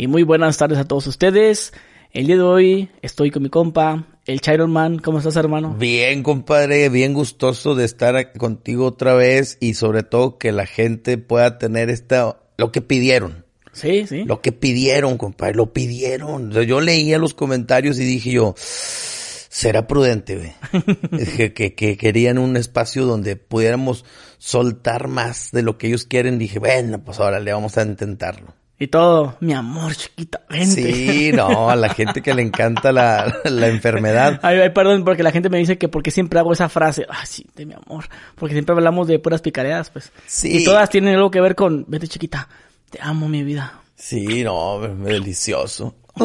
y muy buenas tardes a todos ustedes. El día de hoy estoy con mi compa, el Chiron Man. ¿Cómo estás, hermano? Bien, compadre, bien gustoso de estar contigo otra vez y sobre todo que la gente pueda tener esta, lo que pidieron. Sí, sí. Lo que pidieron, compadre, lo pidieron. Yo leía los comentarios y dije yo, será prudente, güey. que, que, que, querían un espacio donde pudiéramos soltar más de lo que ellos quieren. Dije, bueno, pues ahora le vamos a intentarlo. Y todo, mi amor, chiquita, vente. Sí, no, a la gente que le encanta la, la enfermedad. Ay, ay, perdón, porque la gente me dice que porque siempre hago esa frase, ah, sí, de mi amor, porque siempre hablamos de puras picareadas, pues. Sí. Y todas tienen algo que ver con, vete chiquita, te amo mi vida. Sí, no, delicioso.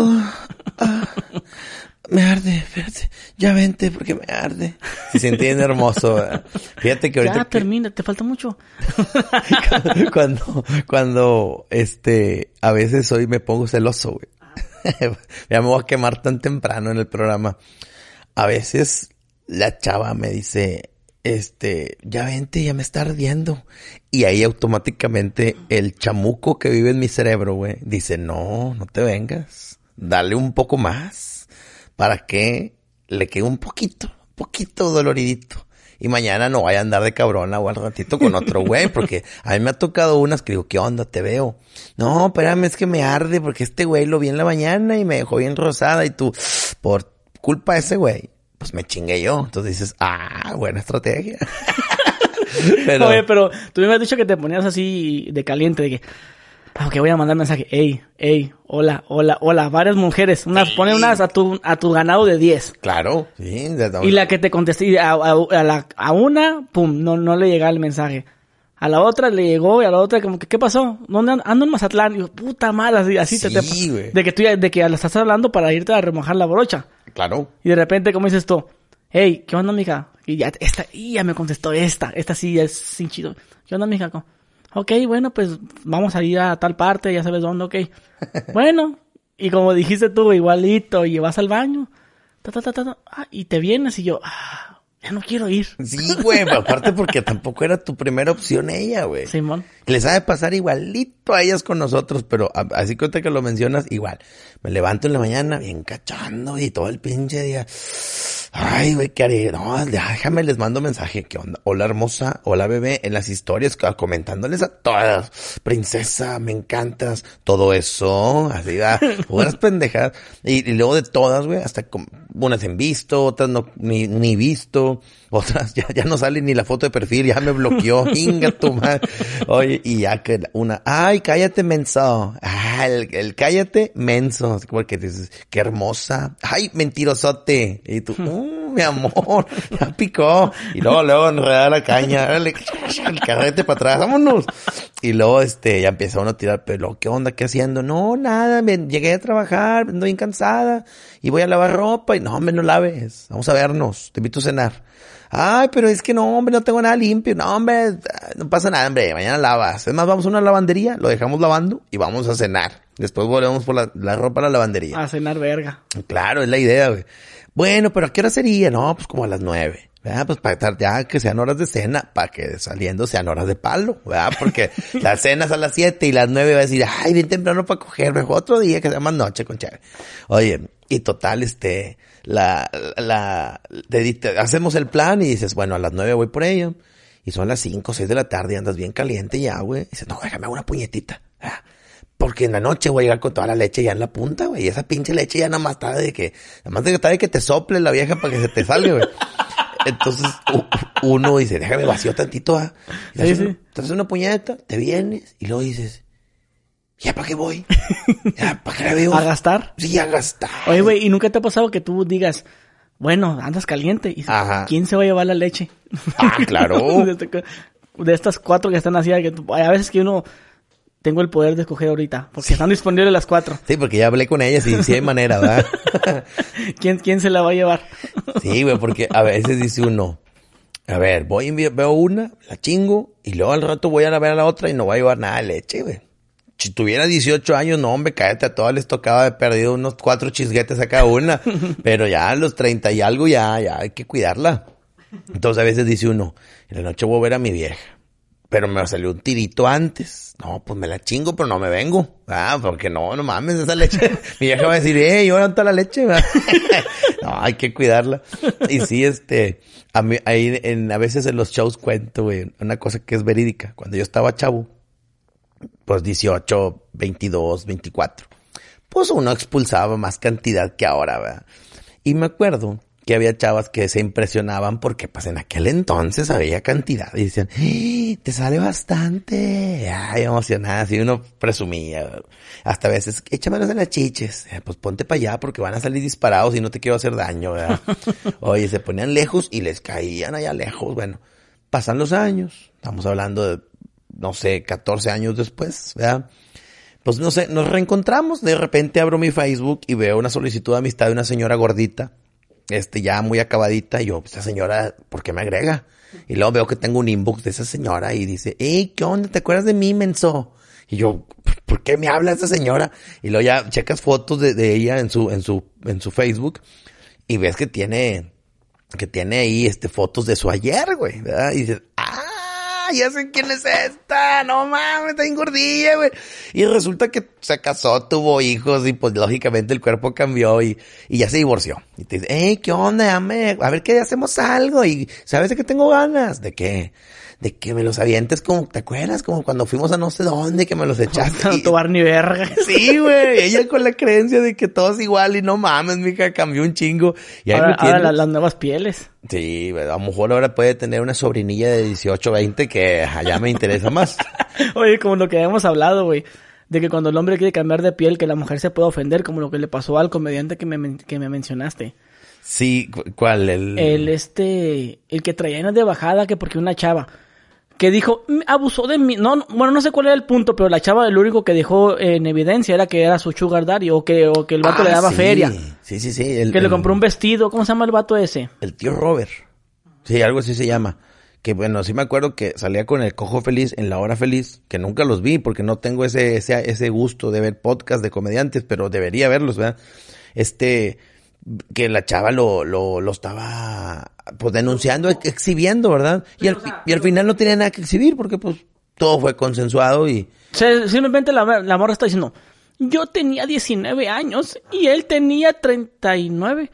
Me arde, fíjate, ya vente porque me arde. Si se entiende hermoso. Fíjate que ahorita. Ya termina, te falta mucho. cuando, cuando, este, a veces hoy me pongo celoso, güey. ya me voy a quemar tan temprano en el programa. A veces la chava me dice, este, ya vente, ya me está ardiendo. Y ahí automáticamente el chamuco que vive en mi cerebro, güey, dice, no, no te vengas. Dale un poco más para que le quede un poquito, poquito doloridito. Y mañana no vaya a andar de cabrona o al ratito con otro güey, porque a mí me ha tocado unas que digo, ¿qué onda? Te veo. No, espérame, es que me arde porque este güey lo vi en la mañana y me dejó bien rosada y tú, por culpa de ese güey, pues me chingué yo. Entonces dices, ah, buena estrategia. pero... Oye, pero tú me has dicho que te ponías así de caliente, de que, Ok, voy a mandar mensaje. Ey, ey, hola, hola, hola. Varias mujeres. Unas, pone unas a tu, a tu ganado de 10. Claro, sí. Y la que te contesté, a, a, la, a una, pum, no, no le llegaba el mensaje. A la otra le llegó y a la otra como que, ¿qué pasó? ¿Dónde ando en Mazatlán? Y yo, puta mala, así, así te, te De que tú ya, de que la estás hablando para irte a remojar la brocha. Claro. Y de repente, como dices tú, hey, ¿qué onda, mija? Y ya, esta, y ya me contestó esta, esta sí es sin chido. ¿Qué onda, mija? Ok, bueno, pues vamos a ir a tal parte, ya sabes dónde, ok. bueno, y como dijiste tú, igualito, y vas al baño, ta, ta, ta, ta, ah, y te vienes y yo, ah, ya no quiero ir. Sí, güey, aparte porque tampoco era tu primera opción ella, güey. Simón. Les ha de pasar igualito a ellas con nosotros, pero así cuenta que lo mencionas, igual. Me levanto en la mañana bien cachando y todo el pinche día Ay, güey, ¿qué haré? No, déjame, les mando mensaje. ¿Qué onda? Hola, hermosa. Hola, bebé. En las historias, comentándoles a todas. Princesa, me encantas. Todo eso. Así, va. Puras pendejas. Y, luego de todas, güey, hasta unas en visto, otras no, ni, ni visto. Otras ya, ya no sale ni la foto de perfil, ya me bloqueó. Inga tu madre. Oye, y ya que una, ay, cállate, menso. Ah, el, el cállate, menso. Porque dices, qué hermosa. Ay, mentirosote. Y tú, mi amor, ya picó. Y luego, luego enredar la caña, dale, el carrete para atrás, vámonos. Y luego, este, ya empieza uno a tirar, pero, ¿qué onda? ¿Qué haciendo? No, nada, me llegué a trabajar, ando bien cansada, y voy a lavar ropa, y no, hombre, no laves, vamos a vernos, te invito a cenar. Ay, pero es que no, hombre, no tengo nada limpio. No, hombre, no pasa nada, hombre. Mañana lavas. Es más, vamos a una lavandería, lo dejamos lavando y vamos a cenar. Después volvemos por la, la ropa a la lavandería. A cenar verga. Claro, es la idea, güey. Bueno, pero ¿a qué hora sería? No, pues como a las nueve. ¿verdad? Pues para estar ya que sean horas de cena, para que saliendo sean horas de palo, ¿verdad? Porque las cenas a las siete y las nueve va a decir, ay, bien temprano para cogerme, otro día que sea más noche con chévere. Oye, y total, este, la, la, te, hacemos el plan y dices, bueno, a las nueve voy por ella. Y son las cinco, seis de la tarde y andas bien caliente ya, güey. Y dices, no, déjame una puñetita. Porque en la noche voy a llegar con toda la leche ya en la punta, güey. Y esa pinche leche ya nada más está de que, nada más de que, de que te sople la vieja para que se te salga, güey. Entonces uno dice, déjame vacío tantito, ¿ah? Sí, sí. Entonces una puñeta, te vienes y luego dices, ¿ya para qué voy? ¿Ya para qué la veo? ¿A gastar? Sí, a gastar. Oye, güey, ¿y nunca te ha pasado que tú digas, bueno, andas caliente? Y Ajá. ¿Quién se va a llevar la leche? Ah, claro. de, estas cuatro que están así, a veces que uno tengo el poder de escoger ahorita, porque están disponibles las cuatro. Sí, porque ya hablé con ellas y sí hay manera, ¿verdad? ¿Quién, ¿Quién se la va a llevar? sí, güey, porque a veces dice uno, a ver, voy y veo una, la chingo, y luego al rato voy a ver a la otra y no voy a llevar nada de leche, güey. Si tuviera 18 años, no, hombre, cállate, a todas les tocaba de perdido unos cuatro chisguetes a cada una. Pero ya a los 30 y algo, ya, ya hay que cuidarla. Entonces a veces dice uno, en la noche voy a ver a mi vieja pero me salió un tirito antes. No, pues me la chingo, pero no me vengo. Ah, porque no, no mames, esa leche. Mi vieja va a decir, eh, yo toda la leche. no, hay que cuidarla. Y sí, este, a mí, ahí en, a veces en los shows cuento, güey, una cosa que es verídica. Cuando yo estaba chavo, pues 18, 22, 24, pues uno expulsaba más cantidad que ahora, ¿verdad? Y me acuerdo que había chavas que se impresionaban porque pues en aquel entonces había cantidad y decían, ¡Eh, te sale bastante, ay, emocionada, y uno presumía, hasta a veces, échamelos en las chiches, eh, pues ponte para allá porque van a salir disparados y no te quiero hacer daño, ¿verdad? Oye, se ponían lejos y les caían allá lejos, bueno, pasan los años, estamos hablando de, no sé, 14 años después, ¿verdad? Pues no sé, nos reencontramos, de repente abro mi Facebook y veo una solicitud de amistad de una señora gordita, este, ya muy acabadita, y yo, esta señora, ¿por qué me agrega? Y luego veo que tengo un inbox de esa señora y dice, hey, ¿qué onda? ¿Te acuerdas de mí, menso? Y yo, ¿por qué me habla esa señora? Y luego ya checas fotos de, de ella en su, en su, en su Facebook y ves que tiene, que tiene ahí, este, fotos de su ayer, güey, ¿verdad? Y dices, ah, ya sé quién es esta, no mames, está engordilla, güey. Y resulta que se casó, tuvo hijos y pues lógicamente el cuerpo cambió y, y ya se divorció. Y te dice, hey, ¿qué onda? Dame, a ver qué hacemos algo y ¿sabes de qué tengo ganas? ¿De qué? De que me los avientes como, ¿te acuerdas? Como cuando fuimos a no sé dónde, que me los echaste. No tomar ni verga. Sí, güey. Ella con la creencia de que todo es igual y no mames, mija, cambió un chingo. Y ahí ahora, me ahora las nuevas pieles. Sí, a lo mejor ahora puede tener una sobrinilla de 18, 20 que allá me interesa más. Oye, como lo que habíamos hablado, güey. De que cuando el hombre quiere cambiar de piel, que la mujer se puede ofender, como lo que le pasó al comediante que me, que me mencionaste. Sí, ¿cuál? El... el este, el que traía de bajada, que porque una chava que dijo, abusó de mí. No, bueno, no sé cuál era el punto, pero la chava lo único que dejó en evidencia era que era su sugar daddy o que, o que el vato le Ah, daba sí. feria. Sí, sí, sí. que le compró un vestido. ¿Cómo se llama el vato ese? El tío Robert. Sí, algo así se llama. Que bueno, sí me acuerdo que salía con el cojo feliz en la hora feliz, que nunca los vi porque no tengo ese, ese, ese gusto de ver podcast de comediantes, pero debería verlos, ¿verdad? Este, que la chava lo, lo, lo estaba pues denunciando, ex- exhibiendo, ¿verdad? Y al, y al final no tenía nada que exhibir porque pues todo fue consensuado y O sea, simplemente la, la morra está diciendo, yo tenía 19 años y él tenía 39.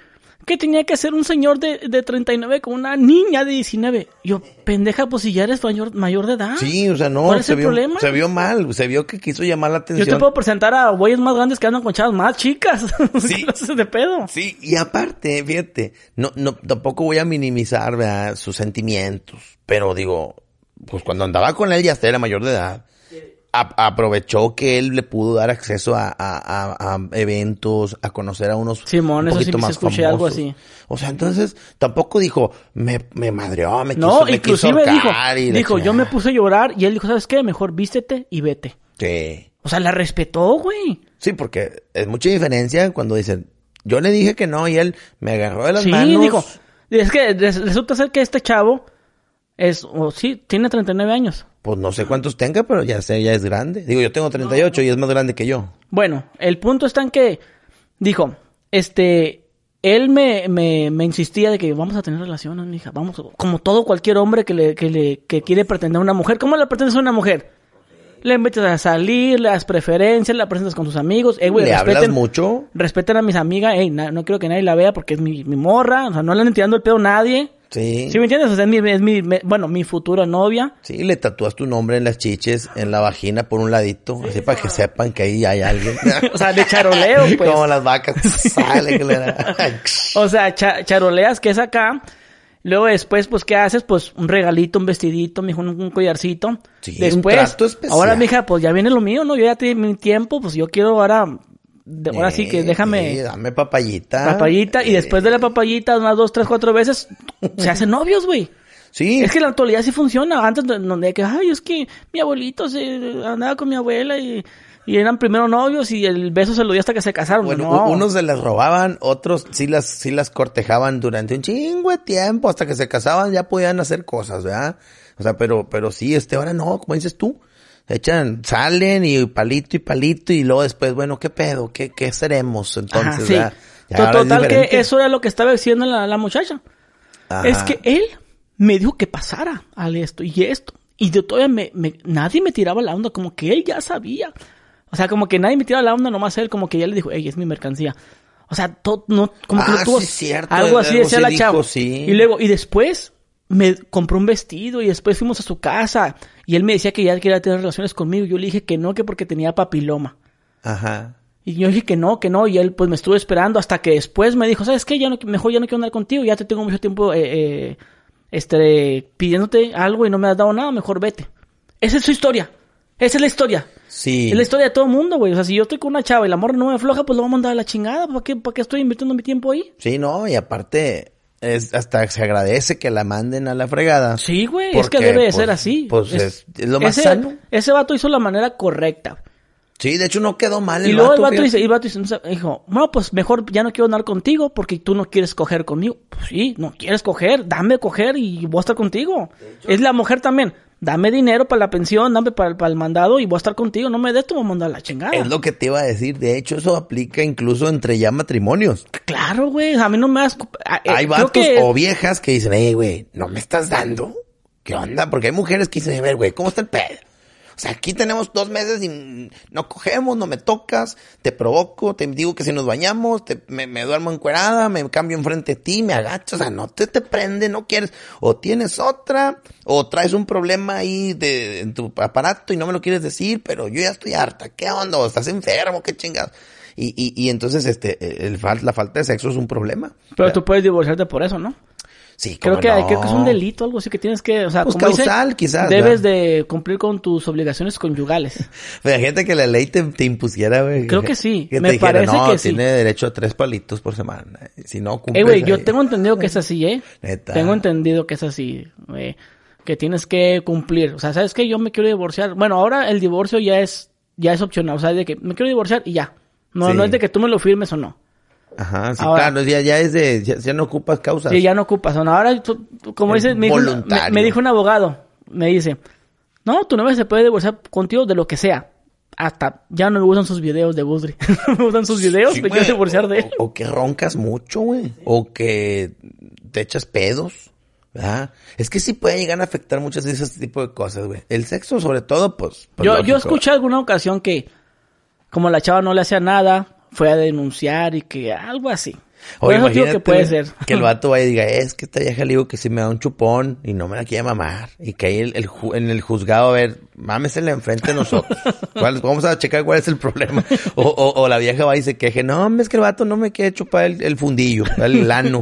¿Qué tenía que hacer un señor de, de 39 con una niña de 19? Yo, pendeja, pues si ya eres mayor, mayor de edad. sí, o sea, no, ¿Cuál es se el vio, problema? se vio mal, se vio que quiso llamar la Yo atención. te puedo presentar a güeyes más grandes que andan con chavas más chicas. Sí. ¿Qué clases de pedo? Sí, y aparte, fíjate, no, no, tampoco voy a minimizar, ¿verdad? sus sentimientos, pero digo, pues cuando andaba con él ya hasta era mayor de edad. A- aprovechó que él le pudo dar acceso a, a- a- eventos, a conocer a unos Simón, un eso sí poquito más escuché algo así. O sea, entonces tampoco dijo, me, me madreó, me No, quiso, me inclusive quiso dijo, y dijo, yo me chingada". puse a llorar y él dijo, ¿sabes qué? Mejor vístete y vete. Sí. O sea, la respetó, güey. Sí, porque es mucha diferencia cuando dicen, yo le dije que no y él me agarró de las Sí, manos. dijo. Es que res- resulta ser que este chavo es, o sí, tiene 39 años. Pues no sé cuántos tenga, pero ya sé, ya es grande. Digo, yo tengo 38 y es más grande que yo. Bueno, el punto está en que dijo, este, él me, me, me insistía de que vamos a tener relaciones, mija, vamos, como todo cualquier hombre que le, que le, que quiere pretender a una mujer. ¿Cómo le pretendes a una mujer? Le invitas a salir, le das preferencias, la presentas con tus amigos, eh, güey, ¿Le hablas respeten, mucho? respeten a mis amigas, ey, na- no quiero que nadie la vea porque es mi, mi morra, o sea, no le andan tirando el pedo a nadie. Sí. ¿Sí me entiendes? O sea, es mi, es mi, me- bueno, mi futura novia. Sí, le tatúas tu nombre en las chiches, en la vagina por un ladito, así para que sepan que ahí hay alguien. O sea, de charoleo, pues. Como las vacas. Sale, O sea, cha- charoleas que es acá. Luego después, pues, ¿qué haces? Pues un regalito, un vestidito, mijo, un, un collarcito. Sí, un después, trato especial. ahora, mija, pues ya viene lo mío, ¿no? Yo ya tengo mi tiempo, pues yo quiero ahora, de- ahora sí que Eh, déjame sí, dame papayita. papayita. Y Eh, después de la papayita, unas dos, tres, cuatro veces, se hacen novios, güey. Sí. Es que la actualidad sí funciona. Antes, de- donde que, ay, es que mi abuelito se andaba con mi abuela y, y eran primero novios y el beso se lo dio hasta que se casaron. Bueno, no. unos se las robaban, otros sí las, sí las cortejaban durante un chingo de tiempo, hasta que se casaban ya podían hacer cosas, ¿verdad? O sea, pero, pero sí, este, ahora no, como dices tú, echan, salen y palito y palito y luego después, bueno, ¿qué pedo? ¿Qué, qué seremos entonces? Ajá, sí. Ya es Total que eso era lo que estaba diciendo la, la muchacha. Ajá. Es que él me dijo que pasara al esto y esto. Y yo todavía me, me- nadie me tiraba la onda, como que él ya sabía. O sea, como que nadie me tiraba la onda, nomás él, como que ya le dijo, hey, es mi mercancía. O sea, todo, no, como que Ah, no tuvo, sí, cierto, algo así decía la dijo, chava. sí. Y luego, y después me compró un vestido y después fuimos a su casa y él me decía que ya quería tener relaciones conmigo. Yo le dije que no, que porque tenía papiloma. Ajá. Y yo dije que no, que no, y él pues me estuvo esperando hasta que después me dijo, ¿sabes qué? Ya no, mejor ya no quiero andar contigo, ya te tengo mucho tiempo eh, eh, este, pidiéndote algo y no me has dado nada, mejor vete. Esa es su historia. Esa es la historia. Sí. Es la historia de todo el mundo, güey. O sea, si yo estoy con una chava y la morra no me afloja, pues lo vamos a mandar a la chingada. ¿Para qué, ¿Para qué estoy invirtiendo mi tiempo ahí? Sí, no, y aparte, es hasta se agradece que la manden a la fregada. Sí, güey, es que debe de pues, ser así. Pues es, es lo más ese, sano. Ese vato hizo la manera correcta. Sí, de hecho no quedó mal el Y luego vato, el vato dice, y el vato dice, dijo, no, pues mejor ya no quiero andar contigo porque tú no quieres coger conmigo. Pues sí, no quieres coger, dame coger y voy a estar contigo. Es la mujer también. Dame dinero para la pensión, dame para, para el mandado y voy a estar contigo. No me des, tú me mandas a la chingada. Es lo que te iba a decir. De hecho, eso aplica incluso entre ya matrimonios. Claro, güey. A mí no me das... eh, hay vatos que- o viejas que dicen, hey, güey, ¿no me estás dando? ¿Qué onda? Porque hay mujeres que dicen, a ver, güey, ¿cómo está el pedo? O sea, aquí tenemos dos meses y no cogemos, no me tocas, te provoco, te digo que si nos bañamos, te- me, me duermo encuerada, me cambio enfrente de ti, me agacho, o sea, no te, te prende, no quieres, o tienes otra, o traes un problema ahí de, en tu aparato y no me lo quieres decir, pero yo ya estoy harta, ¿qué onda? ¿O estás enfermo? ¿Qué chingados? Y, y, y entonces, este, el, la falta de sexo es un problema. Pero tú puedes divorciarte por eso, ¿no? Sí, Creo que, no. creo que es un delito, algo así que tienes que, o sea, Pues como dice, causal, quizás, debes de cumplir con tus obligaciones conyugales. Pero gente que la ley te, te impusiera, güey. Creo que sí, Que te me dijera, parece no, que sí". tiene derecho a tres palitos por semana. Si no cumple. Eh, güey, yo tengo entendido que es así, ¿eh? Neta. Tengo entendido que es así, güey. Que tienes que cumplir. O sea, ¿sabes qué? Yo me quiero divorciar. Bueno, ahora el divorcio ya es, ya es opcional. O sea, de que me quiero divorciar y ya. No, Sí. no es de que tú me lo firmes o no. Ajá, sí, Ahora- claro, ya, ya es de, ya, ya no ocupas causas. Sí, ya no ocupas. O no, ahora, tú- como Es dices, me dijo, un- me, me dijo un abogado. Me dice, no, tu novia se puede divorciar contigo de lo que sea. Hasta ya no me gustan sus videos de Budri. no me gustan sus videos, Sí, me quiero divorciar de él. O, o que roncas mucho, güey. O que te echas pedos. ¿verdad? Es que sí puede llegar a afectar muchas de ese tipo de cosas, güey. El sexo, sobre todo, pues. pues, yo, yo escuché alguna ocasión que, como la chava no le hacía nada, fue a denunciar y que algo así. Oye, eso digo que imagínate puede ser. Que el vato vaya y diga, es que esta vieja le digo que si me da un chupón y no me la quiere mamar. Y que ahí el, el en el juzgado, a ver, mámesela enfrente de nosotros. ¿Cuál- vamos a checar cuál es el problema. O, o, o la vieja va y se queje, no, es que el vato no me quiere chupar el, el fundillo, el ano.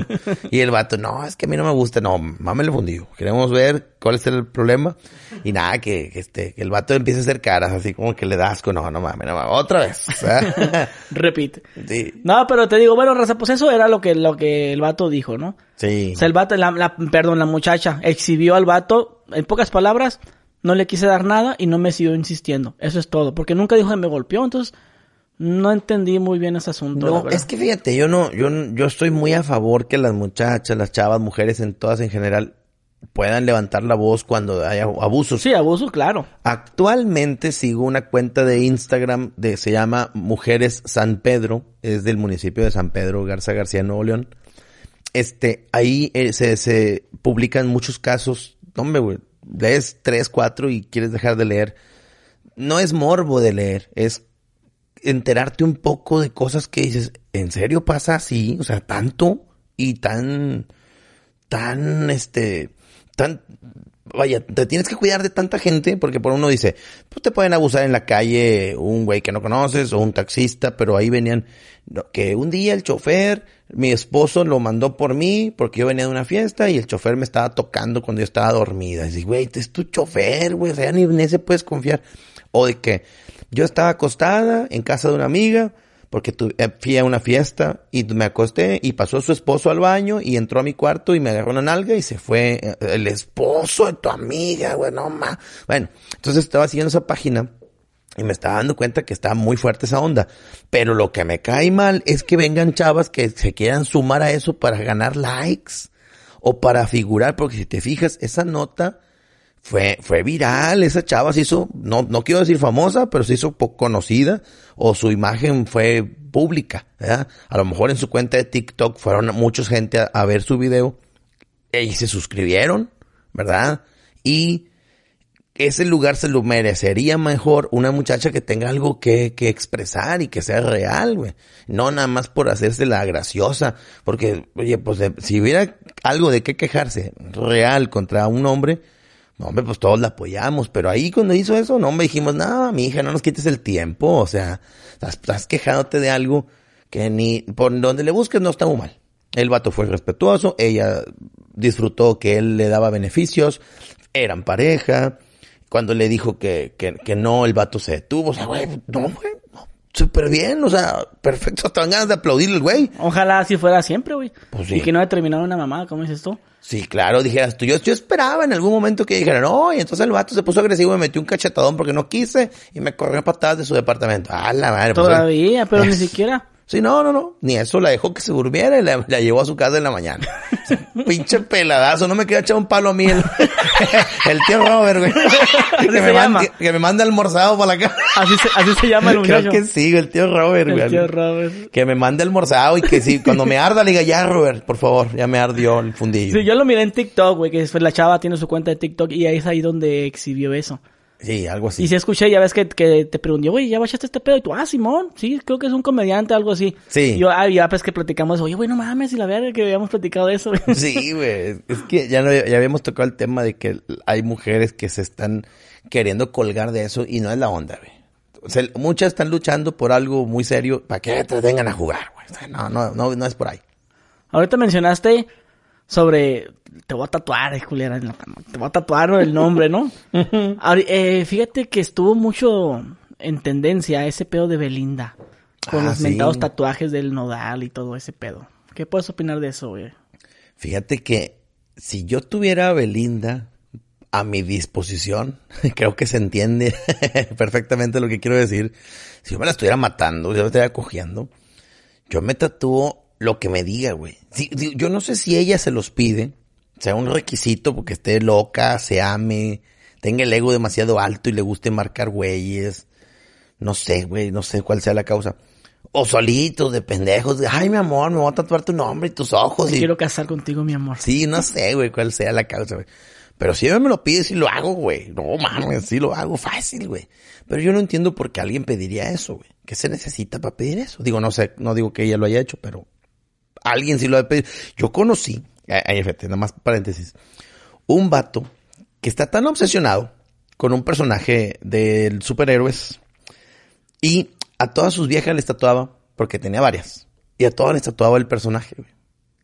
Y el vato, no, es que a mí no me gusta. No, mámele el fundillo. Queremos ver cuál es el problema. Y nada, que, que este, que el vato empiece a hacer caras, así como que le da asco. No, no mames, no mames. Otra vez. Repite. sí, No, pero te digo, bueno, Raza, pues eso era lo que, lo que el vato dijo, ¿no? sí. O sea, el vato, la, la- perdón, la muchacha exhibió al vato, en pocas palabras, no le quise dar nada y no me siguió insistiendo. Eso es todo. Porque nunca dijo que me golpeó, entonces no entendí muy bien ese asunto. No, es que fíjate, yo no, yo, yo estoy muy a favor que las muchachas, las chavas, mujeres en todas en general puedan levantar la voz cuando haya abusos. Sí, abuso, claro. Actualmente sigo una cuenta de Instagram de se llama Mujeres San Pedro, es del municipio de San Pedro Garza García, Nuevo León. Este, ahí eh, se, se publican muchos casos. Hombre, güey, lees tres, cuatro y quieres dejar de leer. No es morbo de leer, es enterarte un poco de cosas que dices, ¿en serio pasa así? O sea, tanto y tan, tan, este, tan, vaya, te tienes que cuidar de tanta gente porque por uno dice, pues te pueden abusar en la calle un güey que no conoces o un taxista, pero ahí venían, que un día el chofer, mi esposo lo mandó por mí porque yo venía de una fiesta y el chofer me estaba tocando cuando yo estaba dormida. Y dices, güey, es tu chofer, güey, o sea, ni en puedes confiar. O de que yo estaba acostada en casa de una amiga porque tu- eh, fui a una fiesta y me acosté y pasó su esposo al baño y entró a mi cuarto y me agarró una nalga y se fue eh, el esposo de tu amiga, güey, no ma. Bueno, entonces estaba siguiendo esa página y me estaba dando cuenta que está muy fuerte esa onda. Pero lo que me cae mal es que vengan chavas que se quieran sumar a eso para ganar likes o para figurar, porque si te fijas, esa nota fue, fue viral, esa chava se hizo, no, no quiero decir famosa, pero se hizo poco conocida, o su imagen fue pública, ¿verdad? A lo mejor en su cuenta de TikTok fueron mucha gente a, ver su video, y se suscribieron, ¿verdad? Y ese lugar se lo merecería mejor una muchacha que tenga algo que, que expresar y que sea real, güey. No nada más por hacerse la graciosa. Porque, oye, pues si hubiera algo de qué quejarse real contra un hombre, no, hombre, pues todos la apoyamos. Pero ahí cuando hizo eso, no, hombre, dijimos, no, mi hija, no nos quites el tiempo. O sea, estás, estás quejándote de algo que ni, por donde le busques no está muy mal. El vato fue respetuoso, ella disfrutó que él le daba beneficios, eran pareja. Cuando le dijo que, que, que no, el vato se detuvo. O sea, güey, no, güey, súper bien, o sea, perfecto. Hasta ganas de aplaudirle al güey. Ojalá así fuera siempre, güey. Pues sí. Y que no haya terminado una mamá, ¿cómo dices tú? Sí, claro, dijeras tú, yo, yo esperaba en algún momento que dijeran, no, y entonces el vato se puso agresivo y me metió un cachetadón porque no quise y me corrió patadas de su departamento. Ah, la madre. pues, Todavía, pero ni siquiera. Sí, no, no, no. Ni eso la dejó que se durmiera y la, la llevó a su casa en la mañana. Pinche peladazo, no me queda echar un palo a mí el, el tío Robert, güey. Que me, mande, que me mande almorzado para la casa. Así se, así se llama el muchacho. Creo que sí, el tío Robert, güey. El tío Robert. Que me mande almorzado y que sí, cuando me arda le diga, ya Robert, por favor, ya me ardió el fundillo. Sí, yo lo miré en TikTok, güey, que la chava tiene su cuenta de TikTok y ahí es ahí donde exhibió eso. Sí, algo así. Y si escuché, ya ves que, que te pregunté, güey, ¿ya bachaste este pedo? Y tú, ah, Simón, sí, creo que es un comediante, algo así. Sí. Y yo, ah, ya pues que platicamos, oye, güey, no mames, y la verga que habíamos platicado de eso. Sí, güey. Es que ya, no, ya habíamos tocado el tema de que hay mujeres que se están queriendo colgar de eso y no es la onda, güey. O sea, muchas están luchando por algo muy serio para que te vengan a jugar, güey. O sea, no, no, no, no es por ahí. Ahorita mencionaste sobre, te voy a tatuar, eh, culera, te voy a tatuar el nombre, ¿no? Ahori- eh, fíjate que estuvo mucho en tendencia ese pedo de Belinda. Con Ah, los sí. mentados tatuajes del nodal y todo ese pedo. ¿Qué puedes opinar de eso, güey? Fíjate que si yo tuviera a Belinda a mi disposición, creo que se entiende perfectamente lo que quiero decir. Si yo me la estuviera matando, si yo me estuviera cogiendo, yo me tatúo lo que me diga, güey. Si- yo no sé si ella se los pide, sea un requisito porque esté loca, se ame, tenga el ego demasiado alto y le guste marcar güeyes. No sé, güey, no sé cuál sea la causa. O solitos, de pendejos, de, ay, mi amor, me voy a tatuar tu nombre y tus ojos. Me y- quiero casar contigo, mi amor. Sí, no sé, güey, cuál sea la causa, güey. Pero si ella me lo pide, sí lo hago, güey. No mames, sí lo hago fácil, güey. Pero yo no entiendo por qué alguien pediría eso, güey. ¿Qué se necesita para pedir eso? Digo, no sé, no digo que ella lo haya hecho, pero alguien sí lo ha pedido. Yo conocí, ahí fíjate, nada más paréntesis, un vato que está tan obsesionado con un personaje de superhéroes y a todas sus viejas les tatuaba, porque tenía varias, y a todas les tatuaba el personaje, güey.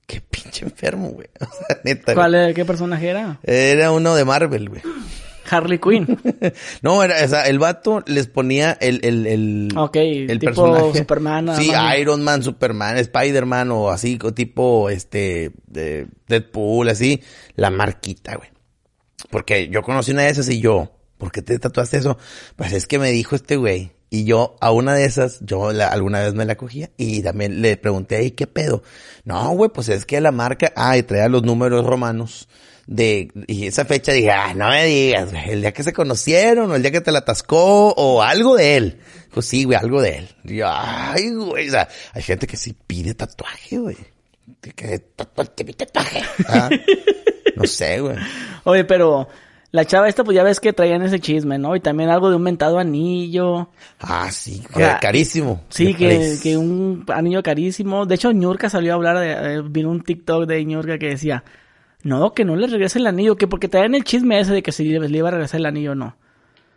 Qué pinche enfermo, güey. O sea, neta. güey. ¿Cuál era, qué personaje era? Era uno de Marvel, güey. Harley Quinn. No, era, o sea, el vato les ponía el, el, el, Ok, el tipo Superman, Sí. Iron Man, Superman, Spider-Man o así, tipo, este, de Deadpool, así, la marquita, güey. Porque yo conocí una de esas y yo, ¿por qué te tatuaste eso? Pues es que me dijo este güey. Y yo a una de esas, yo la- alguna vez me la cogía y también le pregunté, ¿y qué pedo? No, güey, pues es que la marca, ah, y traía los números romanos de, y esa fecha dije, ah, no me digas, güey, el día que se conocieron o el día que te la atascó o algo de él. Pues sí, güey, algo de él. Y yo, ay, güey, o sea, hay gente que sí pide tatuaje, güey. Que, mi tatuaje. Ah, no sé, güey. Oye, pero la chava esta, pues ya ves que traían ese chisme, ¿no? Y también algo de un mentado anillo. Ah, sí, O sea, carísimo. Sí, que, que un anillo carísimo. De hecho, Ñurka salió a hablar, de, eh, vino un TikTok de Ñurka que decía, no, que no le regrese el anillo, que porque traían el chisme ese de que si le, iba a regresar el anillo o no.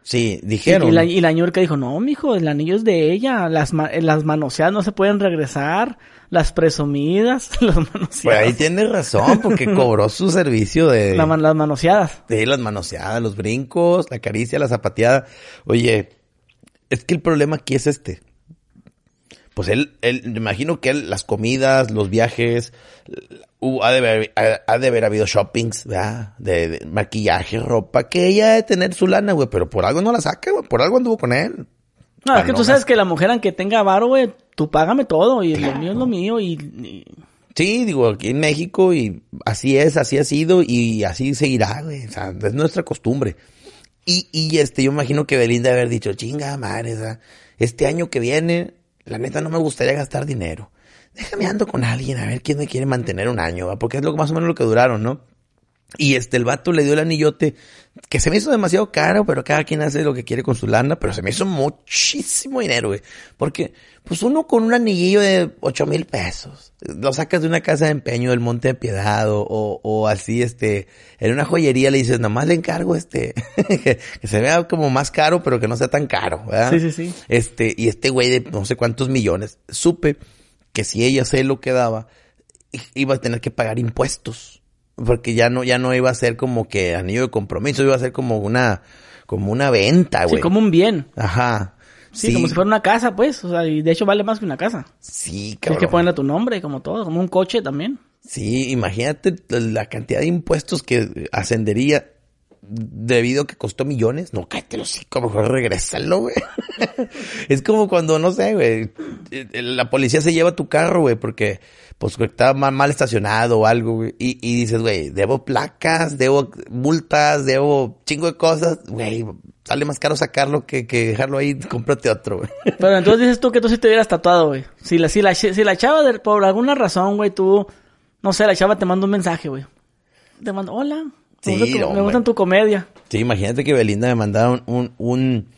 Sí, dijeron. y la, y la dijo, no, mijo, el anillo es de ella, las, las manoseadas no se pueden regresar, las presumidas, las Pues ahí manoseadas. tienes razón, porque cobró su servicio de, La las manoseadas. de las manoseadas, los brincos, la caricia, la zapateada. Oye, es que el problema aquí es este. Pues él, él, me imagino que él, las comidas, los viajes, uh, ha, de haber, ha, ha de haber habido shoppings, ¿verdad? De, de maquillaje, ropa, que ella de tener su lana, güey, pero por algo no la saca, güey, por algo anduvo con él. No, es que Ah, tú no, sabes que la mujer, aunque tenga varo, güey, tú págame todo y lo mío es lo mío y... y- Sí, digo, aquí en México y así es, así ha sido y así seguirá, güey. O sea, es nuestra costumbre. Y, y este, yo imagino que Belinda debe haber dicho, chinga madre, este año que viene, la neta no me gustaría gastar dinero. Déjame ando con alguien a ver quién me quiere mantener un año, ¿va? porque es lo más o menos lo que duraron, ¿no? Y este, el vato le dio el anillote, que se me hizo demasiado caro, pero cada quien hace lo que quiere con su lana, pero se me hizo muchísimo dinero, güey. Porque, pues uno con un anillillo de ocho mil pesos, lo sacas de una casa de empeño del Monte de Piedad o, o, o así, este, en una joyería le dices, nada más le encargo este, que, se vea como más caro, pero que no sea tan caro, ¿verdad? Sí, sí, sí. Este, y este güey de no sé cuántos millones, supe que si ella se lo quedaba, iba a tener que pagar impuestos porque ya no, ya no iba a ser como que anillo de compromiso, iba a ser como una, como una venta, güey. Sí, como un bien. Ajá. Sí, como si fuera una casa, pues. O sea, y de hecho vale más que una casa. Sí, cabrón. Tienes que ponerle tu nombre, como todo, como un coche también. Sí, imagínate la cantidad de impuestos que ascendería debido a que costó millones. No, cállate los como mejor regrésalo, güey. es como cuando, no sé, güey, la policía se lleva tu carro, güey, porque pues estaba mal, mal estacionado o algo, güey. Y, y dices, güey, debo placas, debo multas, debo chingo de cosas, güey. Sale más caro sacarlo que, que dejarlo ahí, cómprate otro, güey. Pero entonces dices tú que tú sí te hubieras tatuado, güey. Si la, si la, si la chava, de, por alguna razón, güey, tú, no sé, la chava te manda un mensaje, güey. Te manda, hola, me, Sí, gusta tu, me hombre. gusta tu comedia. Sí, imagínate que Belinda me mandaba un, un, un,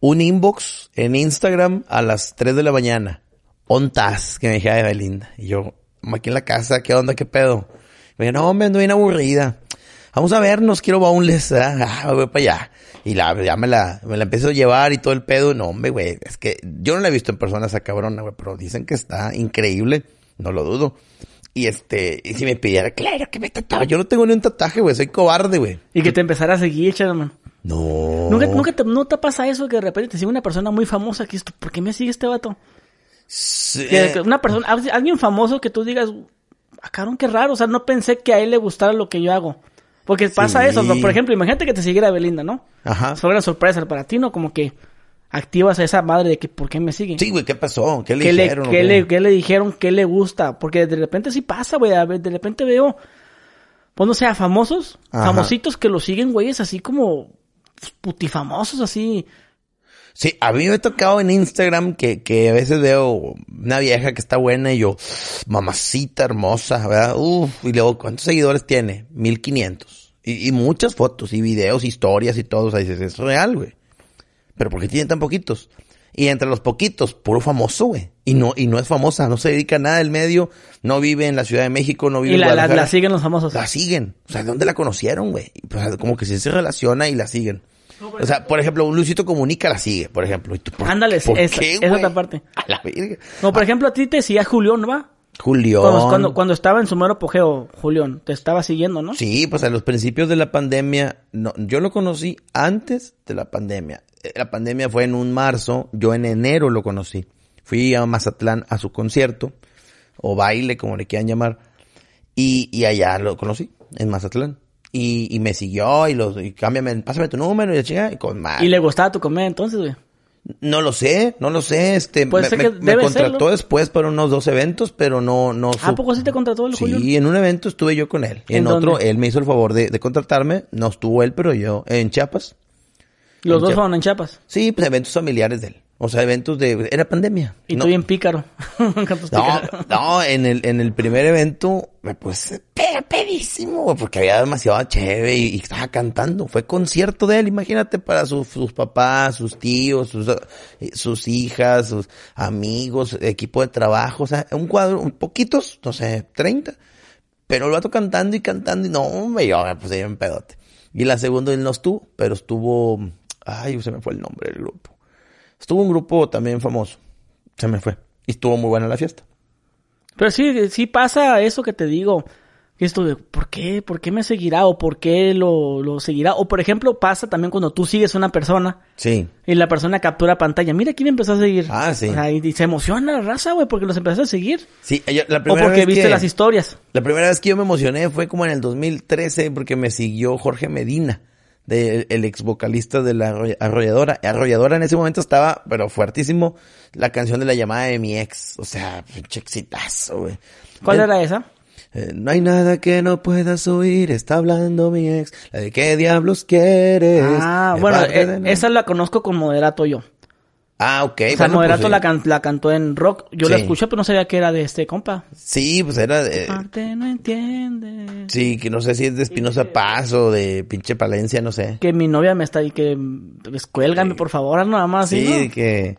un inbox en Instagram a las 3 de la mañana. Ontas, que me dijera de Belinda. Y yo, "Como aquí en la casa, ¿qué onda, qué pedo? Me dijo, no, me ando bien aburrida. Vamos a vernos, quiero baúles, ¿verdad? Ah, me voy para allá. Y la, ya me la, me la empiezo a llevar y todo el pedo. No, hombre, güey, es que yo no la he visto en persona esa cabrona, güey, pero dicen que está increíble. No lo dudo. Y este, y si me pidiera, claro que me tatuaba. Yo no tengo ni un tatuaje, güey, soy cobarde, güey. Y que te empezara a seguir, chaval. No. ¿Nunca, nunca te, ¿No te pasa eso que de repente te sigue una persona muy famosa que esto, ¿por qué me sigue este vato? Sí. Que, una persona, alguien famoso que tú digas, ah, cabrón, qué raro, o sea, no pensé que a él le gustara lo que yo hago. Porque pasa Sí. eso, por ejemplo, imagínate que te siguiera Belinda, ¿no? Ajá. Fue una sorpresa para ti, ¿no? Como que activas a esa madre de que, ¿por qué me sigue? Sí, güey, ¿qué pasó? ¿Qué le ¿Qué le, dijeron? o qué le, qué le dijeron? ¿Qué le gusta? Porque de repente sí pasa, güey. A ver, de repente veo, pues no sé, a famosos, Ajá. famositos que lo siguen, güeyes, así como putifamosos, así. Sí, a mí me ha tocado en Instagram que, que a veces veo una vieja que está buena y yo, mamacita hermosa, ¿verdad? Uf, y luego, ¿cuántos seguidores tiene? 1500. Y, y muchas fotos y videos, historias y todo. O sea, dices, es real, güey. Pero ¿por qué tiene tan poquitos? Y entre los poquitos, puro famoso, güey. Y no, y no es famosa, no se dedica a nada del medio, no vive en la Ciudad de México, no vive Y en la, la, Guadalajara. la siguen los famosos. La siguen. O sea, ¿de dónde la conocieron, güey? Pues como que sí se relaciona y la siguen. O sea, por ejemplo, un Luisito Comunica la sigue, por ejemplo. ¿Y tú, por- Ándale, ¿por esa- qué, esa güey? otra parte. A la verga. Como por ejemplo, a ti te decía Julián, ¿no va? Julián. Cuando, cuando, cuando estaba en su mero apogeo, Julián, te estaba siguiendo, ¿no? Sí, pues a los principios de la pandemia, no, yo lo conocí antes de la pandemia. La pandemia fue en un marzo, yo en enero lo conocí. Fui a Mazatlán a su concierto, o baile, como le quieran llamar, y, y allá lo conocí, en Mazatlán. Y, y me siguió y los, y cámbiame, pásame tu número y la chica, y con madre. Y le gustaba tu comedia entonces, güey. No lo sé, no lo sé, este, me, me- contrató serlo. después para unos dos eventos, pero no, no. ¿A poco sí te contrató el Sí, Julián? en un evento estuve yo con él. ¿En en, otro, dónde? él me hizo el favor de, de contratarme. No estuvo él, pero yo en Chiapas. Los dos Chiapas. fueron en Chiapas. Sí, pues eventos familiares de él. O sea, eventos de... Era pandemia. Y no, tú bien pícaro. No, no, en el, en el primer evento me puse pe- pedísimo, porque había demasiado chévere y, y estaba cantando. Fue concierto de él, imagínate, para sus, sus papás, sus tíos, sus, eh, sus hijas, sus amigos, equipo de trabajo, o sea, un cuadro, un poquitos, no sé, 30. Pero el vato cantando y cantando y no, hombre, yo me puse bien pedote. Y la segunda él no estuvo, pero estuvo, ay, se me fue el nombre del grupo. Estuvo un grupo también famoso, se me fue. Y estuvo muy buena la fiesta. Pero sí, sí pasa eso que te digo. Esto de, ¿por qué? ¿Por qué me seguirá? ¿O por qué lo, lo seguirá? O por ejemplo, pasa también cuando tú sigues a una persona Sí. y la persona captura pantalla. Mira quién me empezó a seguir. Ah, sí. O sea, y, y se emociona la raza, güey, porque los empezaste a seguir. Sí, yo- la O porque vez viste que- las historias. La primera vez que yo me emocioné fue como en el 2013 porque me siguió Jorge Medina, de- el ex vocalista de la Arrolladora. Arrolladora en ese momento estaba, pero fuertísimo, la canción de la llamada de mi ex. O sea, pinche exitazo, güey. ¿Cuál Eh, era esa? eh, no hay nada que no puedas oír, está hablando mi ex. La de qué diablos quieres. Ah, bueno, eh, de esa la conozco con moderato yo. Ah, ok. O sea, bueno, Moderato pues, la, can- la cantó en rock. Yo la escuché, pero no sabía que era de este compa. Sí, pues era de... Parte no entiende. Sí, que no sé si es de Espinosa Paz o de pinche Palencia, no sé. Que mi novia me está ahí, que pues, cuélgame, por favor, nada más. Sí, ¿sí, no? que,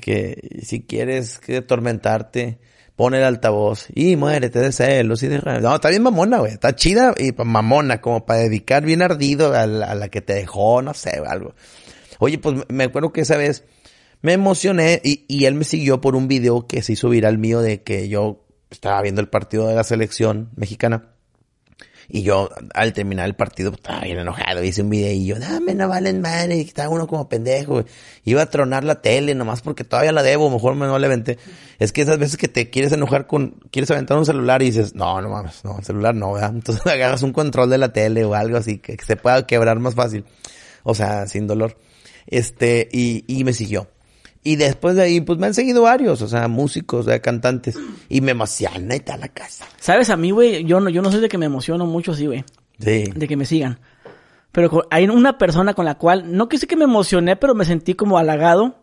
que si quieres que atormentarte, pon el altavoz y muérete de celos y de. No, está bien mamona, güey. Está chida y mamona, como para dedicar bien ardido a la, a la que te dejó, no sé, algo. Oye, pues me acuerdo que esa vez me emocioné y, y él me siguió por un video que se hizo viral mío de que yo estaba viendo el partido de la selección mexicana. Y yo, al terminar el partido, pues, estaba bien enojado. Hice un videillo, dame, no valen madre. y Estaba uno como pendejo. Iba a tronar la tele nomás porque todavía la debo. Mejor me no le aventé. Es que esas veces que te quieres enojar con, quieres aventar un celular y dices, no, no mames, no, el celular no, ¿verdad? Entonces agarras un control de la tele o algo así que se pueda quebrar más fácil. O sea, sin dolor. Este, y, y me siguió. Y después de ahí, pues me han seguido varios, o sea, músicos, o sea, cantantes. Y me emociona y está la casa. ¿Sabes? A mí, güey, yo no, yo no soy de que me emociono mucho, sí, güey. Sí. De que me sigan. Pero hay una persona con la cual, no quise que me emocioné, pero me sentí como halagado.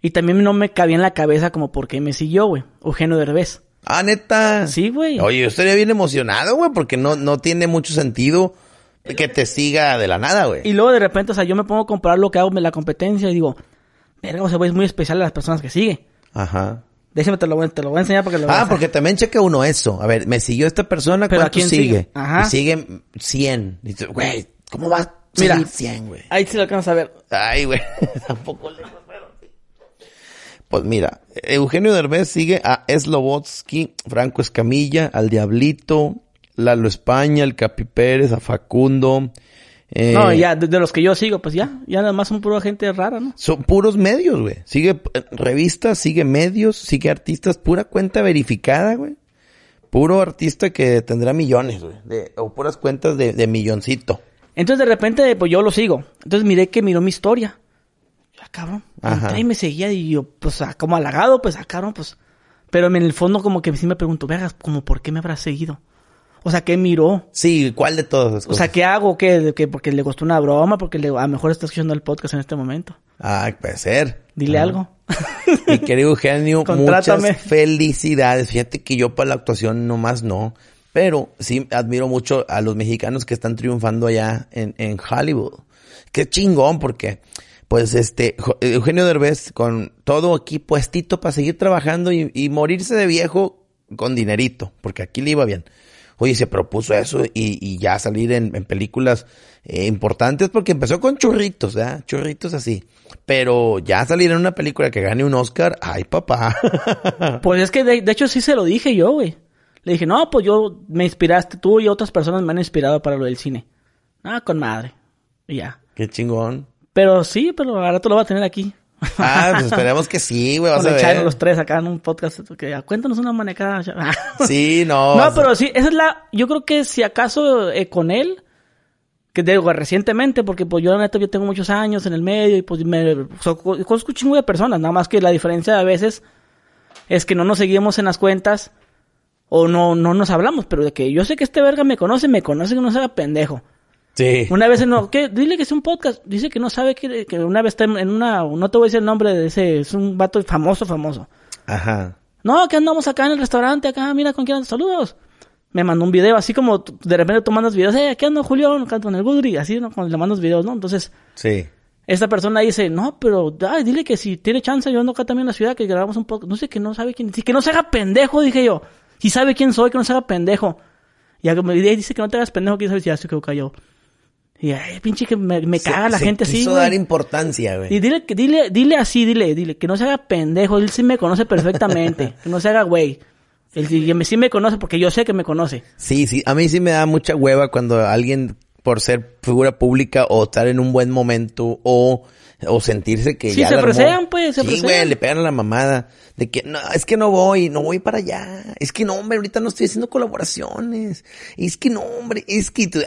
Y también no me cabía en la cabeza como por qué me siguió, güey. Eugenio Derbez. Ah, neta. Sí, güey. Oye, yo estaría bien emocionado, güey, porque no, no tiene mucho sentido que te siga de la nada, güey. Y luego de repente, o sea, yo me pongo a comparar lo que hago en la competencia y digo, verga, o sea, güey, es muy especial a las personas que sigue. Ajá. Déjame, te lo voy, te lo voy a enseñar porque lo Ah, vas porque también checa uno eso. A ver, me siguió esta persona, Pero ¿a ¿cuánto quién sigue? sigue? Ajá. Y sigue 100. Y dices, güey, ¿cómo va a Mira. seguir 100, güey? Ahí sí lo alcanzas a ver. Ay, güey, tampoco sí. Pues mira, Eugenio Derbez sigue a Slobotsky, Franco Escamilla, al Diablito, Lalo España, el Capi Pérez, a Facundo. Eh, No, ya, de, de los que yo sigo, pues ya, ya nada más son pura gente rara, ¿no? Son puros medios, güey. Sigue eh, revistas, sigue medios, sigue artistas, pura cuenta verificada, güey. Puro artista que tendrá millones, güey. de- O puras cuentas de, de milloncito. Entonces de repente, pues yo lo sigo. Entonces miré que miró mi historia. Ya, cabrón. Entré y me seguía y yo, pues, ah, como halagado, pues, ah, cabrón, pues. Pero en el fondo como que sí me pregunto, veas, como, ¿por qué me habrá seguido? O sea, ¿qué miró? Sí, ¿cuál de todas esas O sea, ¿qué hago? ¿Qué? ¿De que porque le costó una broma? Porque le, a lo mejor está escuchando el podcast en este momento. Ah, puede ser. Dile algo. Mi querido Eugenio, muchas felicidades. Fíjate que yo para la actuación nomás no. Pero sí admiro mucho a los mexicanos que están triunfando allá en, en Hollywood. Qué chingón, porque pues este Eugenio Derbez con todo aquí puestito para seguir trabajando y, y morirse de viejo con dinerito, porque aquí le iba bien. Oye, se propuso eso y, y ya salir en, en películas eh, importantes porque empezó con churritos, ¿verdad? Churritos así. Pero ya salir en una película que gane un Oscar, ay papá. Pues es que de, de hecho sí se lo dije yo, güey. Le dije, no, pues yo me inspiraste, tú y otras personas me han inspirado para lo del cine. Ah, con madre. Y ya. Qué chingón. Pero sí, pero ahora tú lo vas a tener aquí. Ah, pues esperemos que sí, güey, vas Con a ver. los tres acá en un podcast. Que, cuéntanos una manecada. Sí, no. No, pero sí, esa es la. Yo creo que si acaso eh, con él, que digo recientemente, porque pues yo la neta yo tengo muchos años en el medio y pues me o sea, co- conozco un chingo de personas, nada más que la diferencia a veces es que no nos seguimos en las cuentas o no, no nos hablamos, pero de que yo sé que este verga me conoce, me conoce que no se haga pendejo. Sí. Una vez no, ¿qué? Dile que es un podcast. Dice que no sabe que, que una vez está en en una, no te voy a decir el nombre de ese, es un vato famoso, famoso. Ajá. No, que andamos acá en el restaurante, acá, mira con quién andas, saludos. Me mandó un video, así como de repente tú mandas videos, eh, aquí ando Julio, canto en el Goodry, así, ¿no? Cuando le mandas videos, ¿no? Entonces, Sí. esta persona dice, no, pero, ay, dile que si tiene chance, yo ando acá también en la ciudad, que grabamos un poco, no sé, que no sabe quién, sí, que no se haga pendejo, dije yo. Si sabe quién soy, que no se haga pendejo. Y dice que no te hagas pendejo, que sabes, ya se quedó callado. Y ay, pinche que me, me Se- caga la se gente así, quiso dar importancia, güey. Y dile, dile, dile así, dile, dile, que no se haga pendejo, él sí me conoce perfectamente, que no se haga güey. Él sí sí me conoce porque yo sé que me conoce. Sí, sí, a mí sí me da mucha hueva cuando alguien, por ser figura pública o estar en un buen momento o, o sentirse que Sí, ya se fresean, pues, se Sí, güey, le pegan a la mamada. De que, no, es que no voy, no voy para allá. Es que no, hombre, ahorita no estoy haciendo colaboraciones. Es que no, hombre, es que tú,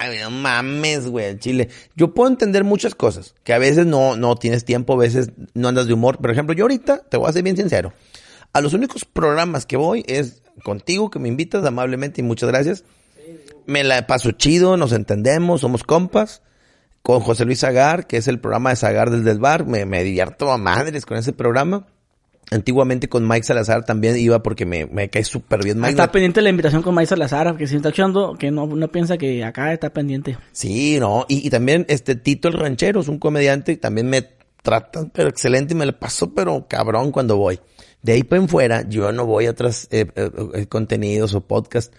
ay, no mames, güey, chile. Yo puedo entender muchas cosas, que a veces no, no tienes tiempo, a veces no andas de humor. Por ejemplo, yo ahorita, te voy a ser bien sincero. A los únicos programas que voy es contigo, que me invitas amablemente y muchas gracias. Me la paso chido, nos entendemos, somos compas. con José Luis Zagar, que es el programa de Zagar del Desbar. Me, me divierto a madres con ese programa. Antiguamente con Mike Salazar también iba porque me, me cae súper bien Mike. Está pendiente la invitación con Mike Salazar, que si está escuchando, que no, no piensa que acá está pendiente. Sí, no, y, y también este Tito el Ranchero es un comediante, también me trata pero excelente y me lo paso pero cabrón cuando voy. De ahí para en fuera, yo no voy a otros eh, eh, eh, contenidos o podcasts,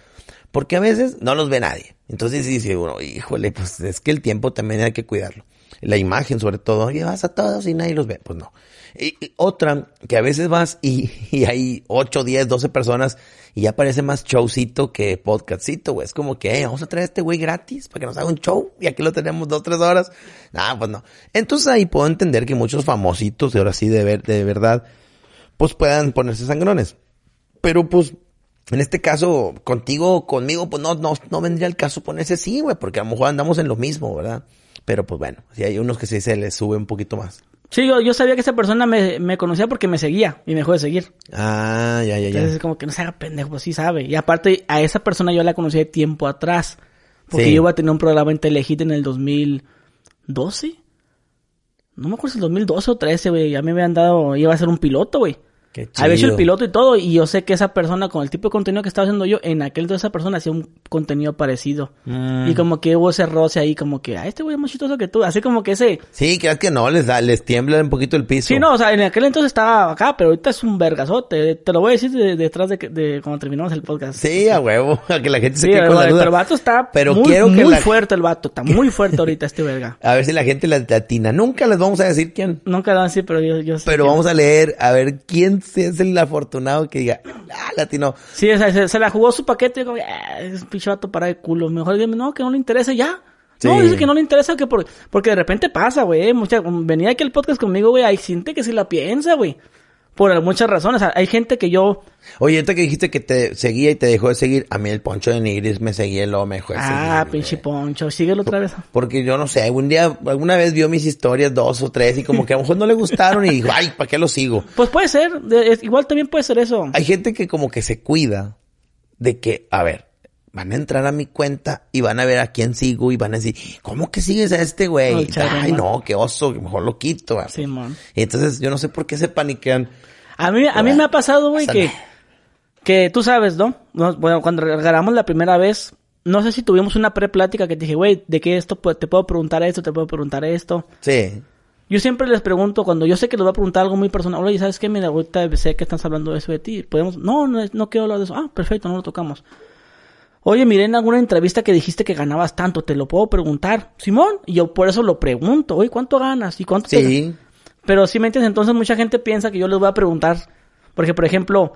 porque a veces no los ve nadie. Entonces dice uno, híjole, pues es que el tiempo también hay que cuidarlo. La imagen sobre todo, oye, vas a todos y nadie los ve. Pues no. Y, otra, que a veces vas y, y, hay 8, 10, 12 personas y ya parece más showcito que podcastcito, güey. Es como que, hey, vamos a traer a este güey gratis para que nos haga un show y aquí lo tenemos dos, tres horas. Nah, pues no. Entonces ahí puedo entender que muchos famositos, de ahora sí, de, ver, de verdad, pues puedan ponerse sangrones. Pero pues, en este caso, contigo, conmigo, pues no, no, no vendría el caso ponerse así, güey, porque a lo mejor andamos en lo mismo, ¿verdad? Pero pues bueno, si hay unos que sí se les sube un poquito más. Sí, yo, yo sabía que esa persona me, me conocía porque me seguía y me dejó de seguir. Ah, ya, ya, ya. Entonces es como que no se haga pendejo, pues sí sabe. Y aparte, a esa persona yo la conocí de tiempo atrás. Porque sí. yo iba a tener un programa en Telehit en el 2012. No me acuerdo si el 2012 o 13, güey. Ya me habían dado, iba a ser un piloto, güey. Había hecho el piloto y todo, y yo sé que esa persona, con el tipo de contenido que estaba haciendo yo, en aquel entonces esa persona hacía un contenido parecido. Mm. Y como que hubo ese roce ahí, como que, ah, este güey es más chistoso que tú. Así como que ese. Sí, que es que no, les da, les tiembla un poquito el piso. Sí, no, o sea, en aquel entonces estaba acá, pero ahorita es un vergazote. Te lo voy a decir de, detrás de, de, cuando terminamos el podcast. Sí, a huevo, a que la gente se sí, quede con la duda. Pero el vato está pero muy, quiero que muy la... fuerte el vato, está muy fuerte ahorita este verga. A ver si la gente la latina. Nunca les vamos a decir quién. Nunca lo van a decir, pero yo, yo sé Pero quién. vamos a leer, a ver quién es el afortunado que diga, ah, latino. Sí, o sea, se, se, la jugó su paquete y como, ah, es un pinche vato para de culo. Mejor dime, no, que no le interesa ya. Sí. No, dice que no le interesa que por, porque de repente pasa, güey. Mucha, venía aquí el podcast conmigo, güey. Hay gente que sí la piensa, güey. Por muchas razones. O sea, hay gente que yo. Oye, ahorita que dijiste que te seguía y te dejó de seguir, a mí el Poncho de Nigris me seguía y luego me dejó de seguir. Ah, pinche Poncho, síguelo otra vez. Porque yo no sé, algún día, alguna vez vio mis historias, dos o tres, y como que a lo mejor no le gustaron y dijo, ay, ¿para qué lo sigo? Pues puede ser, igual también puede ser eso. Hay gente que como que se cuida de que, a ver, van a entrar a mi cuenta y van a ver a quién sigo y van a decir, ¿cómo que sigues a este güey? Ay, no, qué oso, que mejor lo quito. güey. Sí, man. Y entonces yo no sé por qué se paniquean. A mí, a mí me ha pasado, güey, que, que tú sabes, ¿no? No, Bueno, cuando grabamos la primera vez, no sé si tuvimos una pre-plática que te dije, güey, ¿de qué esto? Te puedo preguntar esto, te puedo preguntar esto. Sí. Yo siempre les pregunto, cuando yo sé que les voy a preguntar algo muy personal, oye, ¿sabes qué? Mira, ahorita sé que estás hablando de eso de ti. ¿Podemos? No, no, no quiero hablar de eso. Ah, perfecto, no lo tocamos. Oye, miré en alguna entrevista que dijiste que ganabas tanto, te lo puedo preguntar. Simón, y yo por eso lo pregunto, oye, ¿cuánto ganas? ¿Y cuánto te Sí. Pero si me entiendes, entonces mucha gente piensa que yo les voy a preguntar. Porque, por ejemplo,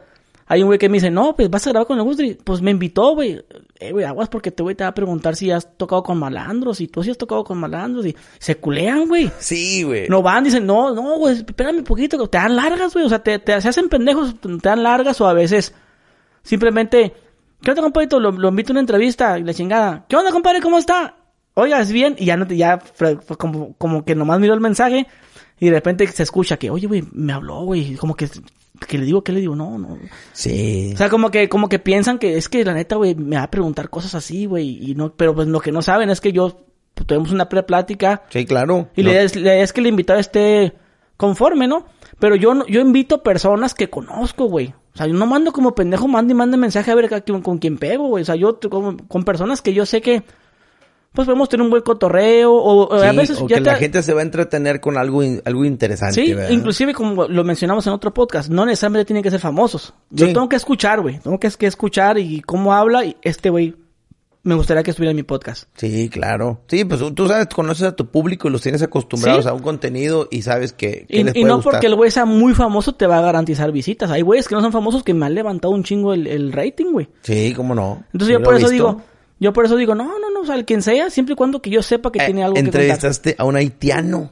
hay un güey que me dice, no, pues vas a grabar con el Gustri. Pues me invitó, güey. Eh, güey, aguas porque te güey te va a preguntar si has tocado con malandros. Y tú sí has tocado con malandros. Y se culean, güey. Sí, güey. No van, dicen, no, no, güey, espérame un poquito. Te dan largas, güey. O sea, te, te se hacen pendejos, te dan largas o a veces simplemente, ¿qué onda, compadrito? Lo, lo invito a una entrevista y la chingada. ¿Qué onda, compadre? ¿Cómo está? Oiga, ¿es bien? Y ya no te, ya, como, como que nomás miró el mensaje y de repente se escucha que, oye, güey, me habló, güey, como que, que le digo, ¿qué le digo? No, no. Sí. O sea, como que, como que piensan que es que la neta, güey, me va a preguntar cosas así, güey, y no, pero pues lo que no saben es que yo, pues, tuvimos una pre-plática Sí, claro. y No. la idea es, es que el invitado esté conforme, ¿no? Pero yo, yo invito personas que conozco, güey. O sea, yo no mando como pendejo, mande y mande mensaje a ver a quién- con quién pego, güey. O sea, yo con personas que yo sé que, pues podemos tener un buen cotorreo, o, a veces o ya que te- la gente se va a entretener con algo, in- algo interesante, Sí, ¿verdad? inclusive como lo mencionamos en otro podcast, no necesariamente tienen que ser famosos. Yo Sí. tengo que escuchar, güey. Tengo que, que escuchar y cómo habla y este güey me gustaría que estuviera en mi podcast. Sí, claro. Sí, pues tú- sabes, conoces a tu público y los tienes acostumbrados Sí. a un contenido y sabes que, que Y, les y puede no gustar. porque el güey sea muy famoso te va a garantizar visitas. Hay güeyes que no son famosos que me han levantado un chingo el, el rating, güey. Sí, cómo no. Entonces yo por eso visto. digo, yo por eso digo, no, no, no, o sea, el quien sea, siempre y cuando que yo sepa que Eh, tiene algo que contar. Entrevistaste a un haitiano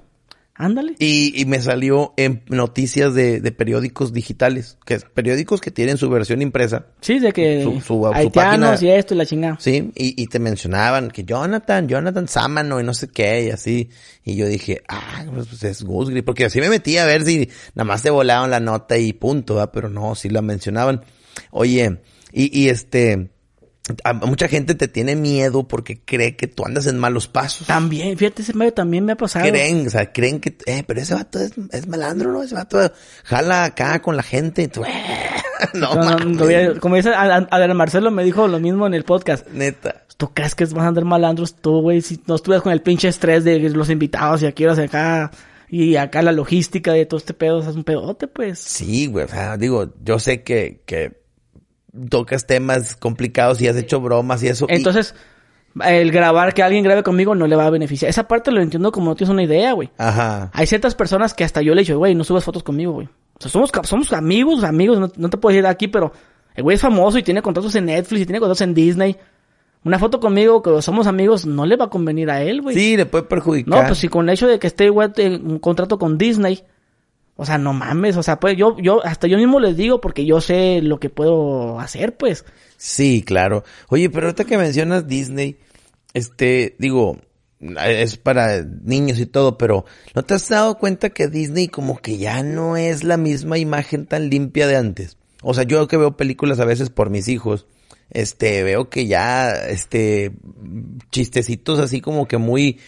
Ándale. y, y me salió en noticias de, de periódicos digitales, que es periódicos que tienen su versión impresa. Sí, de que Su- su- su haitianos página- y esto y la chingada. Sí, y, y te mencionaban que Jonathan, Jonathan Sámano y no sé qué, y así. Y yo dije, ah, pues, pues es Gusgri, porque así me metí a ver si nada más te volaban la nota y punto, ¿verdad? pero no, sí la mencionaban. Oye, y, y este, a mucha gente te tiene miedo porque cree que tú andas en malos pasos. También, fíjate, ese medio también me ha pasado. Creen, o sea, creen que, eh, pero ese vato es, es malandro, ¿no? Ese vato jala acá con la gente. y tú, no, No, no, como dice Ad- Adrián Marcelo me dijo lo mismo en el podcast. Neta. ¿Tú crees que vas a andar malandros tú, güey? Si no estuvieras con el pinche estrés de los invitados y aquí horas acá y acá la logística de todo este pedo, es un pedote, pues. Sí, güey, o sea, digo, yo sé que, que tocas temas complicados y has hecho bromas y eso. y- Entonces, el grabar, que alguien grabe conmigo no le va a beneficiar. Esa parte lo entiendo como no tienes una idea, güey. ajá. Hay ciertas personas que hasta yo le he dicho, güey, no subas fotos conmigo, güey. O sea, somos, somos amigos, amigos, no, no te puedo decir aquí, pero el güey es famoso y tiene contratos en Netflix y tiene contratos en Disney. Una foto conmigo, que somos amigos, no le va a convenir a él, güey. Sí, le puede perjudicar. No, pues si con el hecho de que esté güey en un contrato con Disney, o sea, no mames, o sea, pues yo, yo, hasta yo mismo les digo porque yo sé lo que puedo hacer, pues. Sí, claro. Oye, pero ahorita que mencionas Disney, este, digo, es para niños y todo, pero ¿no te has dado cuenta que Disney como que ya no es la misma imagen tan limpia de antes? O sea, yo que veo películas a veces por mis hijos, este, veo que ya, este, chistecitos así como que muy,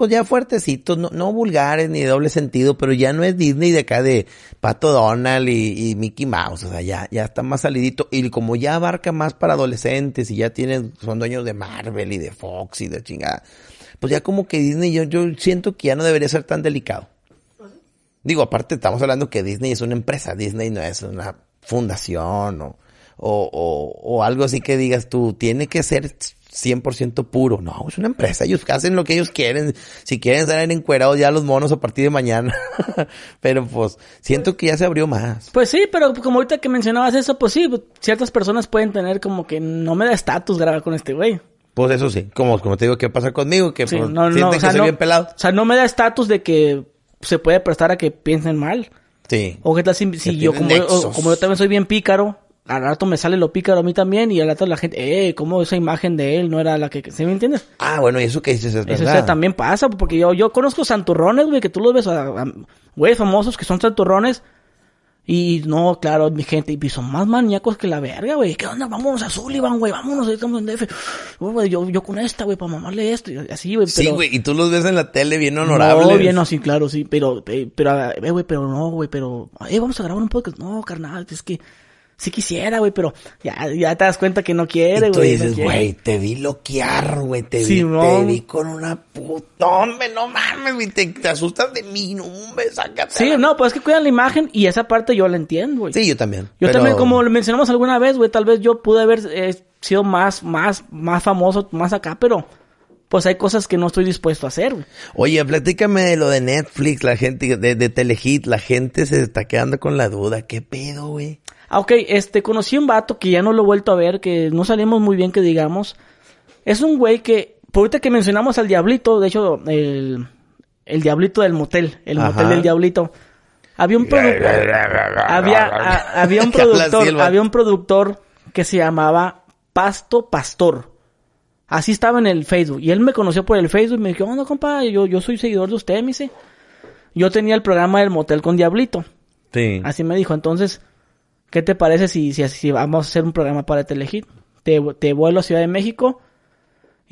pues ya fuertecitos, no, no vulgares ni de doble sentido, pero ya no es Disney de acá de Pato Donald y, Mickey Mouse, o sea, ya, ya está más salidito y como ya abarca más para adolescentes y ya tienen, son dueños de Marvel y de Fox y de chingada, pues ya como que Disney yo, yo siento que ya no debería ser tan delicado. Digo, aparte estamos hablando que Disney es una empresa, Disney no es una fundación o, o, o, o algo así que digas tú, tiene que ser 100% puro. No, es una empresa, ellos hacen lo que ellos quieren. Si quieren salir encuerados ya los monos a partir de mañana. Pero pues siento que ya se abrió más. Pues sí, pero como ahorita que mencionabas eso, pues sí, ciertas personas pueden tener como que no me da estatus grabar con este güey. Pues eso sí, como, como te digo, ¿qué pasa conmigo? Que Sí, pues, no, que soy no, bien pelado. o sea, no me da estatus de que se puede prestar a que piensen mal. Sí. O qué tal si, si Que yo, o- como yo también soy bien pícaro, al rato me sale lo pícaro a mí también y al rato la gente, eh, como esa imagen de él no era la que, ¿sí me entiendes? Ah, bueno, y eso que dices es Eso o verdad. sea, también pasa, porque yo, yo conozco santurrones, güey, que tú los ves, a, a- güey, famosos que son santurrones. Y no, claro, mi gente, y son más maníacos que la verga, güey. ¿Qué onda? Vámonos a Sullivan, güey, vámonos, estamos en DF. Uy, yo, yo con esta, güey, para mamarle esto, y así, güey. Sí, pero- güey, y tú los ves en la tele bien honorables. no, bien, no, sí, claro, sí, pero, eh, pero, eh, güey, pero no, güey, pero, eh, vamos a grabar un podcast. No, carnal, es que sí quisiera, güey, pero ya, ya te das cuenta que no quiere, Y tú güey. no dices, güey, te vi loquear, güey, te vi, te vi con una puta, hombre, no mames, güey, te, te asustas de mí, no, hombre, sácate. Sí, la- no, pues es que cuidan la imagen y esa parte yo la entiendo, güey. Sí, yo también. Yo pero- también, como lo mencionamos alguna vez, güey, tal vez yo pude haber eh, sido más, más, más famoso, más acá, pero pues hay cosas que no estoy dispuesto a hacer, güey. Oye, platícame de lo de Netflix, la gente, de, de Telehit, la gente se está quedando con la duda, ¿qué pedo, güey? Ah, ok, este, conocí un vato que ya no lo he vuelto a ver, que no salimos muy bien, que digamos. Es un güey que, por ahorita que mencionamos al Diablito, de hecho, el, el Diablito del motel, el Ajá. motel del Diablito. Había un productor, había, a- había un productor, había un productor que se llamaba Pasto Pastor. Así estaba en el Facebook. Y él me conoció por el Facebook y me dijo, no, compa, yo, yo soy seguidor de usted, me dice. Yo tenía el programa del motel con Diablito. Sí. Así me dijo, entonces, ¿qué te parece si, si, si vamos a hacer un programa para Telehit? Te, te vuelo a Ciudad de México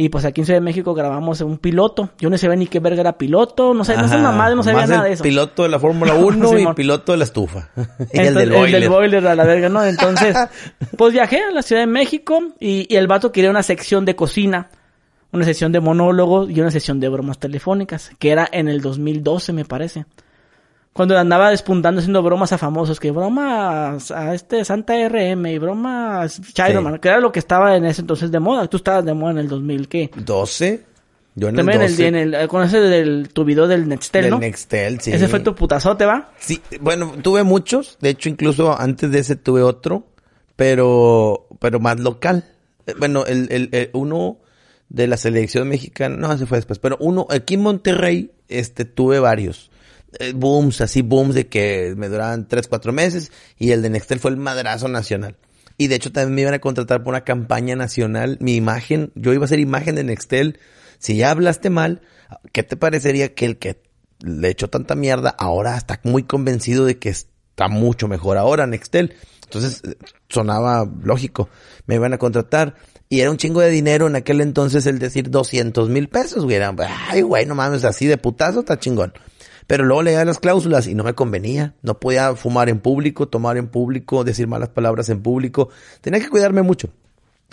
y pues aquí en Ciudad de México grabamos un piloto. Yo no sabía ni qué verga era piloto, no sé, no sé mamá, no sabía más nada de eso. piloto de la Fórmula 1 y piloto de la estufa. y el Entonces, del boiler. El del boiler a la verga, ¿no? Entonces, pues viajé a la Ciudad de México y, y el vato quería una sección de cocina, una sección de monólogo y una sección de bromas telefónicas, que era en el 2012, me parece. Cuando andaba despuntando haciendo bromas a famosos, que bromas a este Santa RM y bromas Chiroman, que era lo que estaba en ese entonces de moda. Tú estabas de moda en el 2000, ¿qué? 12. Yo en También el en 12. el, en el, con ese del, tu video del Nextel, del ¿no? Nextel, sí. Ese fue tu putazote, ¿va? Sí, bueno, tuve muchos. De hecho, incluso antes de ese tuve otro. Pero, pero más local. Eh, Bueno, el, el, el uno de la selección mexicana, no, ese fue después. Pero uno, aquí en Monterrey, este, tuve varios. Eh, booms, así booms de que me duraban tres, cuatro meses. Y el de Nextel fue el madrazo nacional. Y de hecho también me iban a contratar por una campaña nacional. Mi imagen, yo iba a ser imagen de Nextel. Si ya hablaste mal, ¿qué te parecería que el que le echó tanta mierda ahora está muy convencido de que está mucho mejor ahora Nextel? Entonces, sonaba lógico. Me iban a contratar. Y era un chingo de dinero en aquel entonces el decir 200 mil pesos, güey. Era, ay, güey, no mames, así de putazo está chingón. Pero luego leía las cláusulas y no me convenía. No podía fumar en público, tomar en público, decir malas palabras en público. Tenía que cuidarme mucho.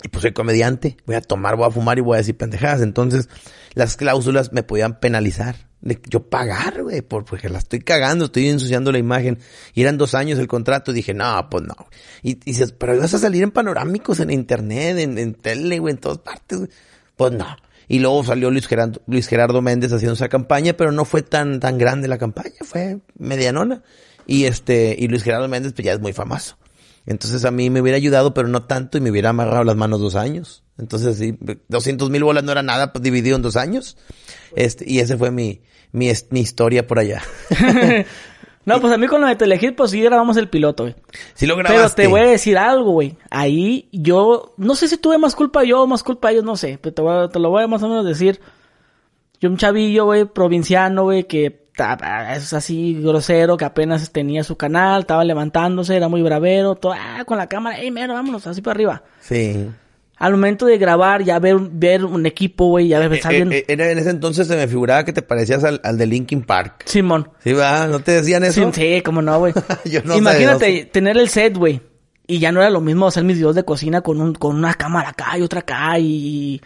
Y pues soy comediante, voy a tomar, voy a fumar y voy a decir pendejadas. Entonces, las cláusulas me podían penalizar. De yo pagar, güey, porque la estoy cagando, estoy ensuciando la imagen. Y eran dos años el contrato. Y dije, no, pues no. Y, dices, pero ibas a salir en panorámicos, en internet, en, tele, güey, en todas partes. Pues no. Y luego salió Luis Gerardo, Luis Gerardo Méndez haciendo esa campaña, pero no fue tan, tan grande la campaña, fue medianona. Y este, y Luis Gerardo Méndez pues ya es muy famoso. Entonces a mí me hubiera ayudado, pero no tanto, y me hubiera amarrado las manos dos años. Entonces, sí, 200 mil bolas no era nada pues, dividido en dos años. Este, y ese fue mi, mi, mi historia por allá. no, pues a mí con lo de Telehit, pues sí grabamos el piloto, güey. Sí lo grabaste. Pero te voy a decir algo, güey. Ahí yo, no sé si tuve más culpa yo o más culpa ellos, no sé. Pero te, voy a, te lo voy a más o menos decir. Yo un chavillo, güey, provinciano, güey, que es así grosero, que apenas tenía su canal, estaba levantándose, era muy bravero, todo, ah, con la cámara, ey, mero, vámonos, así para arriba. Sí. Al momento de grabar, ya ver, ver un equipo, güey, ya ver, eh, eh, en ese entonces se me figuraba que te parecías al, al de Linkin Park. Simón. Sí, va, ¿no te decían eso? Sí, sí cómo no, güey. no Imagínate tener el set, güey. Y ya no era lo mismo hacer mis videos de cocina con un, con una cámara acá y otra acá y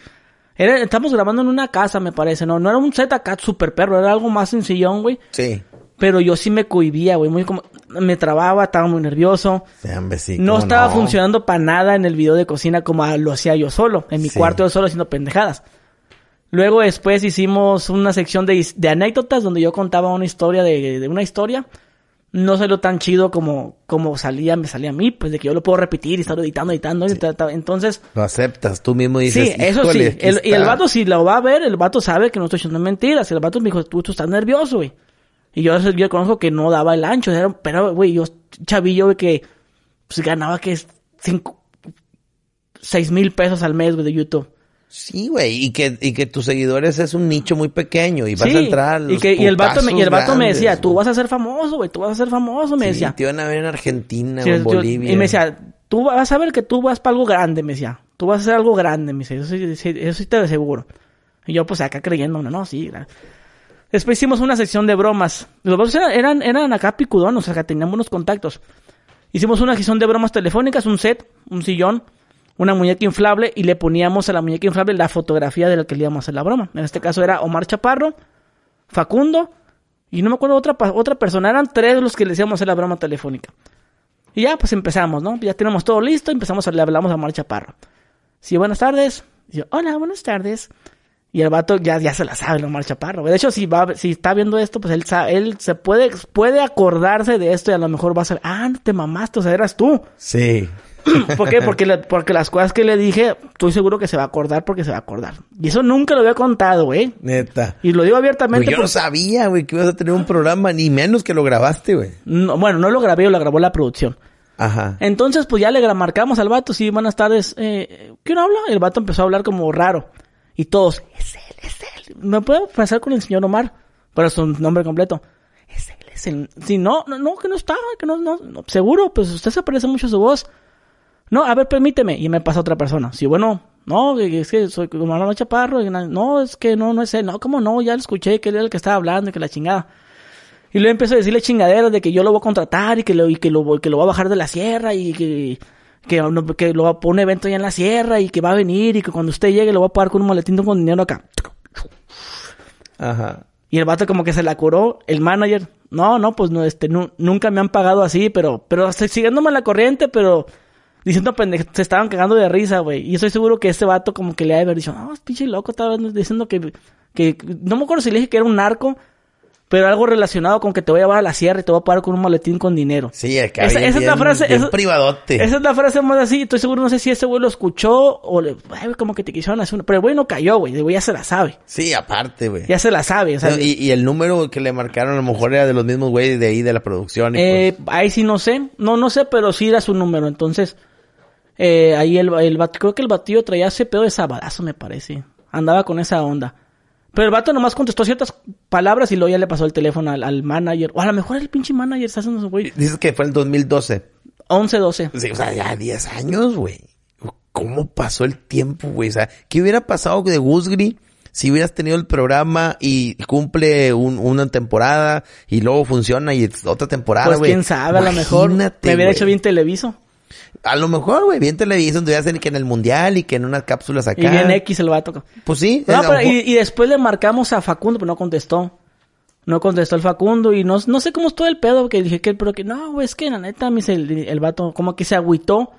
estamos grabando en una casa, me parece, ¿no? No era un set acá super perro, era algo más sencillón, güey. Sí. Pero yo sí me cohibía, güey, muy como... Me trababa, estaba muy nervioso. no estaba funcionando para nada en el video de cocina como lo hacía yo solo. En mi cuarto yo solo haciendo pendejadas. Luego después hicimos una sección de, de anécdotas donde yo contaba una historia de, de una historia no salió tan chido como, como salía, me salía a mí, pues de que yo lo puedo repetir y estar editando, editando, entonces... Lo aceptas, tú mismo dices, Sí, eso sí, y el vato si lo va a ver, el vato sabe que no estoy echando mentiras, el vato me dijo, tú, tú estás nervioso, güey. Y yo, yo conozco que no daba el ancho, pero, güey, yo chavillo, güey, que pues ganaba que cinco, seis mil pesos al mes, güey, de YouTube. Sí, güey, y que, y que tus seguidores es un nicho muy pequeño y vas a entrar. y, que, y el vato, me, y el vato me decía, tú vas a ser famoso, güey, tú vas a ser famoso, me decía. Te iban a ver en Argentina o en Bolivia. y me decía, tú vas a ver que tú vas para algo grande, me decía. Tú vas a hacer algo grande, me decía, eso sí, eso sí te lo aseguro. Y yo, pues acá creyendo, no, no, sí. Después hicimos una sección de bromas. Los bromas eran, eran, acá picudones, o sea, teníamos unos contactos. Hicimos una sección de bromas telefónicas, un set, un sillón una muñeca inflable y le poníamos a la muñeca inflable la fotografía de la que le íbamos a hacer la broma. En este caso era Omar Chaparro, Facundo y no me acuerdo otra, otra persona. Eran tres los que le íbamos a hacer la broma telefónica. Y ya pues empezamos, ¿no? Ya tenemos todo listo, empezamos a le hablamos a Omar Chaparro. Sí, buenas tardes. Y yo, hola, buenas tardes. Y el vato ya, ya se la sabe, Omar Chaparro. De hecho, si va, si está viendo esto, pues él él se puede, puede acordarse de esto y a lo mejor va a ser, ah, no te mamaste, o sea, eras tú. Sí. ¿Por qué? Porque, porque las cosas que le dije, estoy seguro que se va a acordar porque se va a acordar. Y eso nunca lo había contado, güey. Neta. Y lo digo abiertamente. Pues yo no sabía, güey, que ibas a tener un programa, ni menos que lo grabaste, güey. No, bueno, no lo grabé, lo grabó la producción. Ajá. Entonces, pues ya le marcamos al vato, sí, buenas tardes. Eh, ¿Quién habla? El vato empezó a hablar como raro. Y todos, es él, es él. ¿Me puedo pasar con el señor Omar? Pero su nombre completo. Es él, es él. Si no, no, no, que no está, que no, no, seguro, pues usted se parece mucho a su voz. No, a ver, permíteme. Y me pasa otra persona. Sí, bueno, no, es que soy Manuel Chaparro. no, es que no, no es él. No, ¿cómo no? Ya lo escuché que él era el que estaba hablando y que la chingada. Y luego empezó a decirle chingaderas de que yo lo voy a contratar y que lo, y que lo, que lo voy a bajar de la sierra y que, que, que lo va a poner un evento allá en la sierra y que va a venir y que cuando usted llegue lo va a pagar con un maletín con dinero acá. Ajá. Y el vato como que se la curó, el manager. No, no, pues no, este, nunca me han pagado así, pero, pero siguiéndome la corriente, pero diciendo pendejo, se estaban cagando de risa, güey. Y estoy seguro que ese vato como que le ha de haber dicho, no, pinche loco, estaba diciendo que, que, no me acuerdo si le dije que era un narco, pero algo relacionado con que te voy a llevar a la sierra y te voy a pagar con un maletín con dinero. Sí, acá esa, esa es la frase, esa, privadote. Esa es la frase más así, estoy seguro, no sé si ese güey lo escuchó o le, ay, como que te quisieron hacer una, pero el güey no cayó, güey, el güey ya se la sabe. Sí, aparte, güey. Ya se la sabe, o sea. y, y, el número que le marcaron a lo mejor era de los mismos güeyes de ahí de la producción. eh, pues... ahí sí no sé, no, no sé, pero sí era su número, entonces... Eh, ahí el, el creo que el batido traía ese pedo de sabadazo, me parece. Andaba con esa onda. Pero el vato nomás contestó ciertas palabras y luego ya le pasó el teléfono al, manager. O a lo mejor el pinche manager está haciendo su güey. Dices que fue el 2012. 11, 12. Sí, o sea, ya 10 años, güey. ¿Cómo pasó el tiempo, güey? O sea, ¿qué hubiera pasado de Gusgri si hubieras tenido el programa y cumple un- una temporada y luego funciona y otra temporada, Pues güey? quién sabe, a lo mejor me hubiera hecho bien televiso. A lo mejor, güey, bien televisión, te hacen que en el mundial y que en unas cápsulas acá. Y bien X el vato. Pues sí. No, pero- y, y después le marcamos a Facundo, pero no contestó. No contestó el Facundo y no, no sé cómo estuvo el pedo, porque dije que, pero que no, güey, es que la neta, dice el, el vato, como que se agüitó.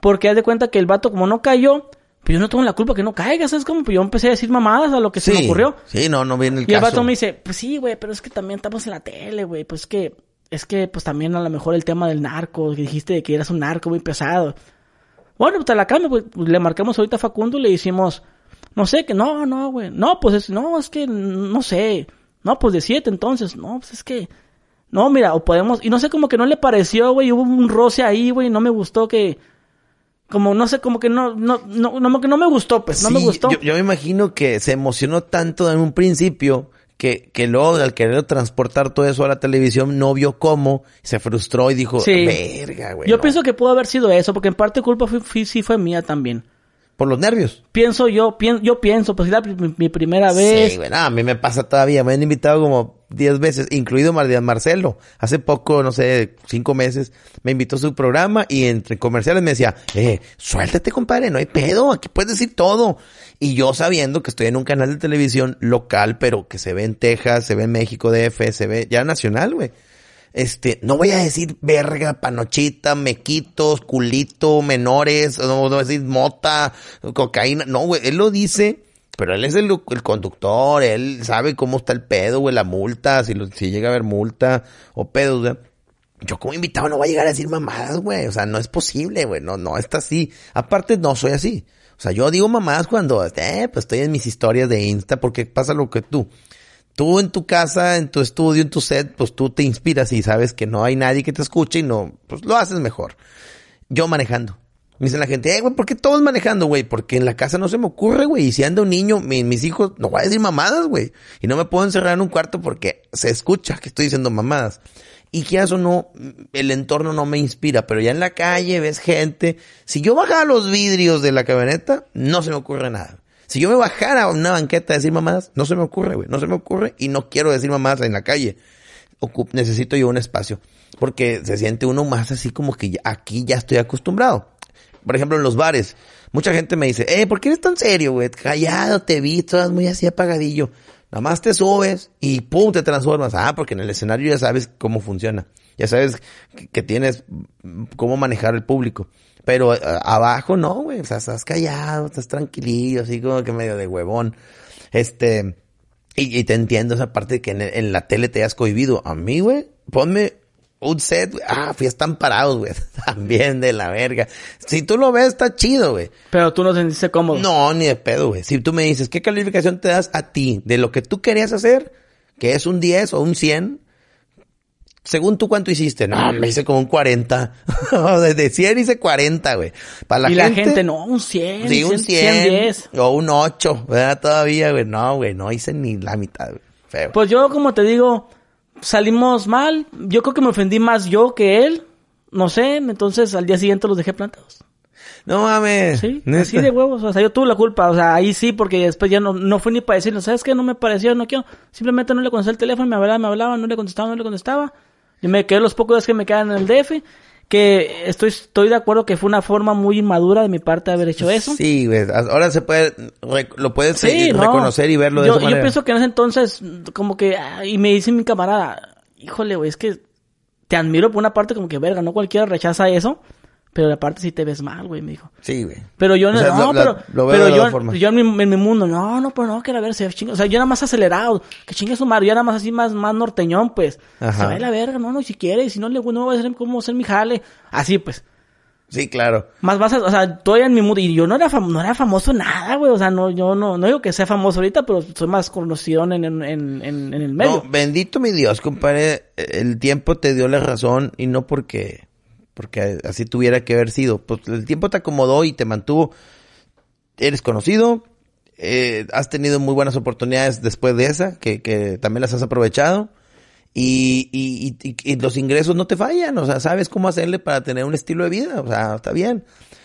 Porque haz de cuenta que el vato, como no cayó, pues yo no tengo la culpa que no caiga, ¿sabes cómo? Pues yo empecé a decir mamadas a lo que se me Sí, ocurrió. Sí, no, no viene el Y el caso. vato me dice, pues sí, güey, pero es que también estamos en la tele, güey, pues que, es que, pues también a lo mejor el tema del narco, que dijiste de que eras un narco muy pesado. Bueno, pues te la cambio, pues, le marcamos ahorita a Facundo y le hicimos, no sé, que no, no, güey, no, pues es, no, es que, no sé, no, pues de siete entonces, no, pues es que, no, mira, o podemos, y no sé, como que no le pareció, güey, hubo un roce ahí, güey, no me gustó que, como, no sé, como que no, no, no, no, que no me gustó, pues, no me Sí, gustó. Yo, yo me imagino que se emocionó tanto en un principio que, que luego al querer transportar todo eso a la televisión no vio cómo, se frustró y dijo, Sí. verga, güey. Yo no". pienso que pudo haber sido eso, porque en parte culpa fue, fue- sí fue mía también. Por los nervios. Pienso yo, pien- yo pienso, pues era mi, mi primera vez. Sí, güey, no, a mí me pasa todavía. Me han invitado como 10 veces, incluido Mar- Marcelo. Hace poco, no sé, cinco meses, me invitó a su programa y entre comerciales me decía, eh, suéltate, compadre, no hay pedo, aquí puedes decir todo. Y yo sabiendo que estoy en un canal de televisión local, pero que se ve en Texas, se ve en México DF, se ve ya nacional, güey. Este, no voy a decir verga, panochita, mequitos, culito, menores, no, no voy a decir mota, cocaína, no, güey, él lo dice, pero él es el, el conductor, él sabe cómo está el pedo, güey, la multa, si, lo- si llega a haber multa o pedos, güey. Yo como invitado no voy a llegar a decir mamadas, güey, o sea, no es posible, güey, no, no está así. Aparte, no soy así. O sea, yo digo mamadas cuando, eh, pues estoy en mis historias de Insta porque pasa lo que tú. Tú en tu casa, en tu estudio, en tu set, pues tú te inspiras y sabes que no hay nadie que te escuche y no, pues lo haces mejor. Yo manejando. Me dice la gente, eh, güey, ¿por qué todos manejando, güey? Porque en la casa no se me ocurre, güey. Y si anda un niño, mi- mis hijos, no voy a decir mamadas, güey. Y no me puedo encerrar en un cuarto porque se escucha que estoy diciendo mamadas. Y que eso no, el entorno no me inspira, pero ya en la calle ves gente. Si yo bajara los vidrios de la camioneta, no se me ocurre nada. Si yo me bajara a una banqueta a decir mamadas, no se me ocurre, güey. No se me ocurre y no quiero decir mamadas en la calle. Necesito yo un espacio. Porque se siente uno más así como que aquí ya estoy acostumbrado. Por ejemplo, en los bares. Mucha gente me dice, eh, ¿por qué eres tan serio, güey? Callado, te vi, todas muy así apagadillo. Nada más te subes y pum, te transformas. Ah, porque en el escenario ya sabes cómo funciona. Ya sabes que, tienes cómo manejar el público. Pero eh, abajo no, güey. O sea, estás callado, estás tranquilillo, así como que medio de huevón. Este, y, te entiendo esa parte de que en, la tele te hayas cohibido. A mí, güey, ponme un set, güey. Ah, fui están parados, güey. También de la verga. Si tú lo ves, está chido, güey. Pero tú no te sentiste cómodo. No, ni de pedo, güey. Si tú me dices, ¿qué calificación te das a ti de lo que tú querías hacer? Que es un 10 o un 100. Según tú, ¿cuánto hiciste? No, me hice como un 40. Desde 100 hice 40, güey. Para la y gente. la gente, no, un 100, Sí, un 100. 110. O un 8, ¿verdad? Todavía, güey. No, güey, no hice ni la mitad, güey. Feo. Pues yo, como te digo, salimos mal. Yo creo que me ofendí más yo que él. No sé, entonces al día siguiente los dejé plantados. no mames. Sí, así de huevos. O sea, yo tuve la culpa. O sea, ahí sí, porque después ya no, no fue ni para decirle, ¿sabes qué? No me pareció, no quiero. Simplemente no le contesté el teléfono, me hablaba, me hablaba, no le contestaba, no le contestaba. Y me quedé los pocos días que me quedan en el DF. Que estoy, estoy de acuerdo que fue una forma muy inmadura de mi parte haber hecho eso. Sí, güey. Ahora se puede, lo puedes Sí, no. reconocer y verlo de yo, esa yo manera. pienso que en ese entonces, como que, ah, y me dice mi camarada, híjole, güey, es que te admiro por una parte como que, verga, no cualquiera rechaza eso, pero la parte sí te ves mal, güey, me dijo. Sí, güey. Pero yo O no, sea, no, lo- pero, lo veo pero de yo, forma. yo en mi, en mi mundo, no, no, pero no, que la verga se chinga. O sea, yo nada más acelerado, que chingue su madre, yo nada más así, más, más norteñón, pues. Ajá. Se va a la verga, no, no, si quiere, si no le, no va a hacer cómo hacer mi jale. Así, pues. Sí, claro. Más vas a, o sea, todavía en mi mundo, y yo no era, fam- no era famoso en nada, güey, o sea, no, yo no, no digo que sea famoso ahorita, pero soy más conocido en, en, en, en, en el medio. No, bendito mi Dios, compadre. El tiempo te dio la razón y no porque, porque así tuviera que haber sido. Pues el tiempo te acomodó y te mantuvo. Eres conocido, eh, has tenido muy buenas oportunidades después de esa, que, que también las has aprovechado. Y, y, y, y, los ingresos no te fallan, o sea, sabes cómo hacerle para tener un estilo de vida, o sea, está bien.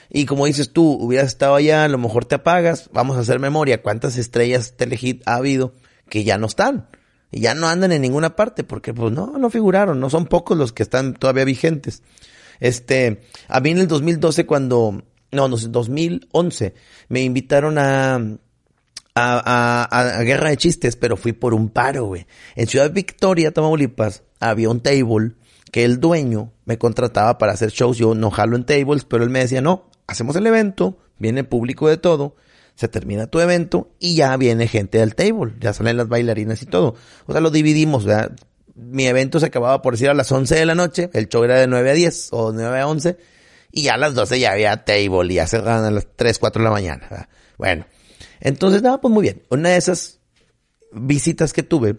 Y como dices tú, hubieras estado allá, a lo mejor te apagas, vamos a hacer memoria, cuántas estrellas Telehit ha habido que ya no están. Y ya no andan en ninguna parte, porque pues no, no figuraron, no son pocos los que están todavía vigentes. Este, a mí en el 2012 cuando, no, no, 2011, me invitaron a, a, a, Guerra de Chistes, pero fui por un paro, güey. En Ciudad Victoria, Tamaulipas, había un table que el dueño me contrataba para hacer shows. Yo no jalo en tables, pero él me decía, no, hacemos el evento, viene público de todo, se termina tu evento y ya viene gente del table, ya salen las bailarinas y todo. O sea, lo dividimos. Mi evento se acababa por decir a las 11 de la noche, el show era de 9 a 10 o 9 a 11 y ya a las 12 ya había table y ya cerraban a las 3, 4 de la mañana. ¿verdad? Bueno, entonces, nada, pues muy bien. Una de esas visitas que tuve,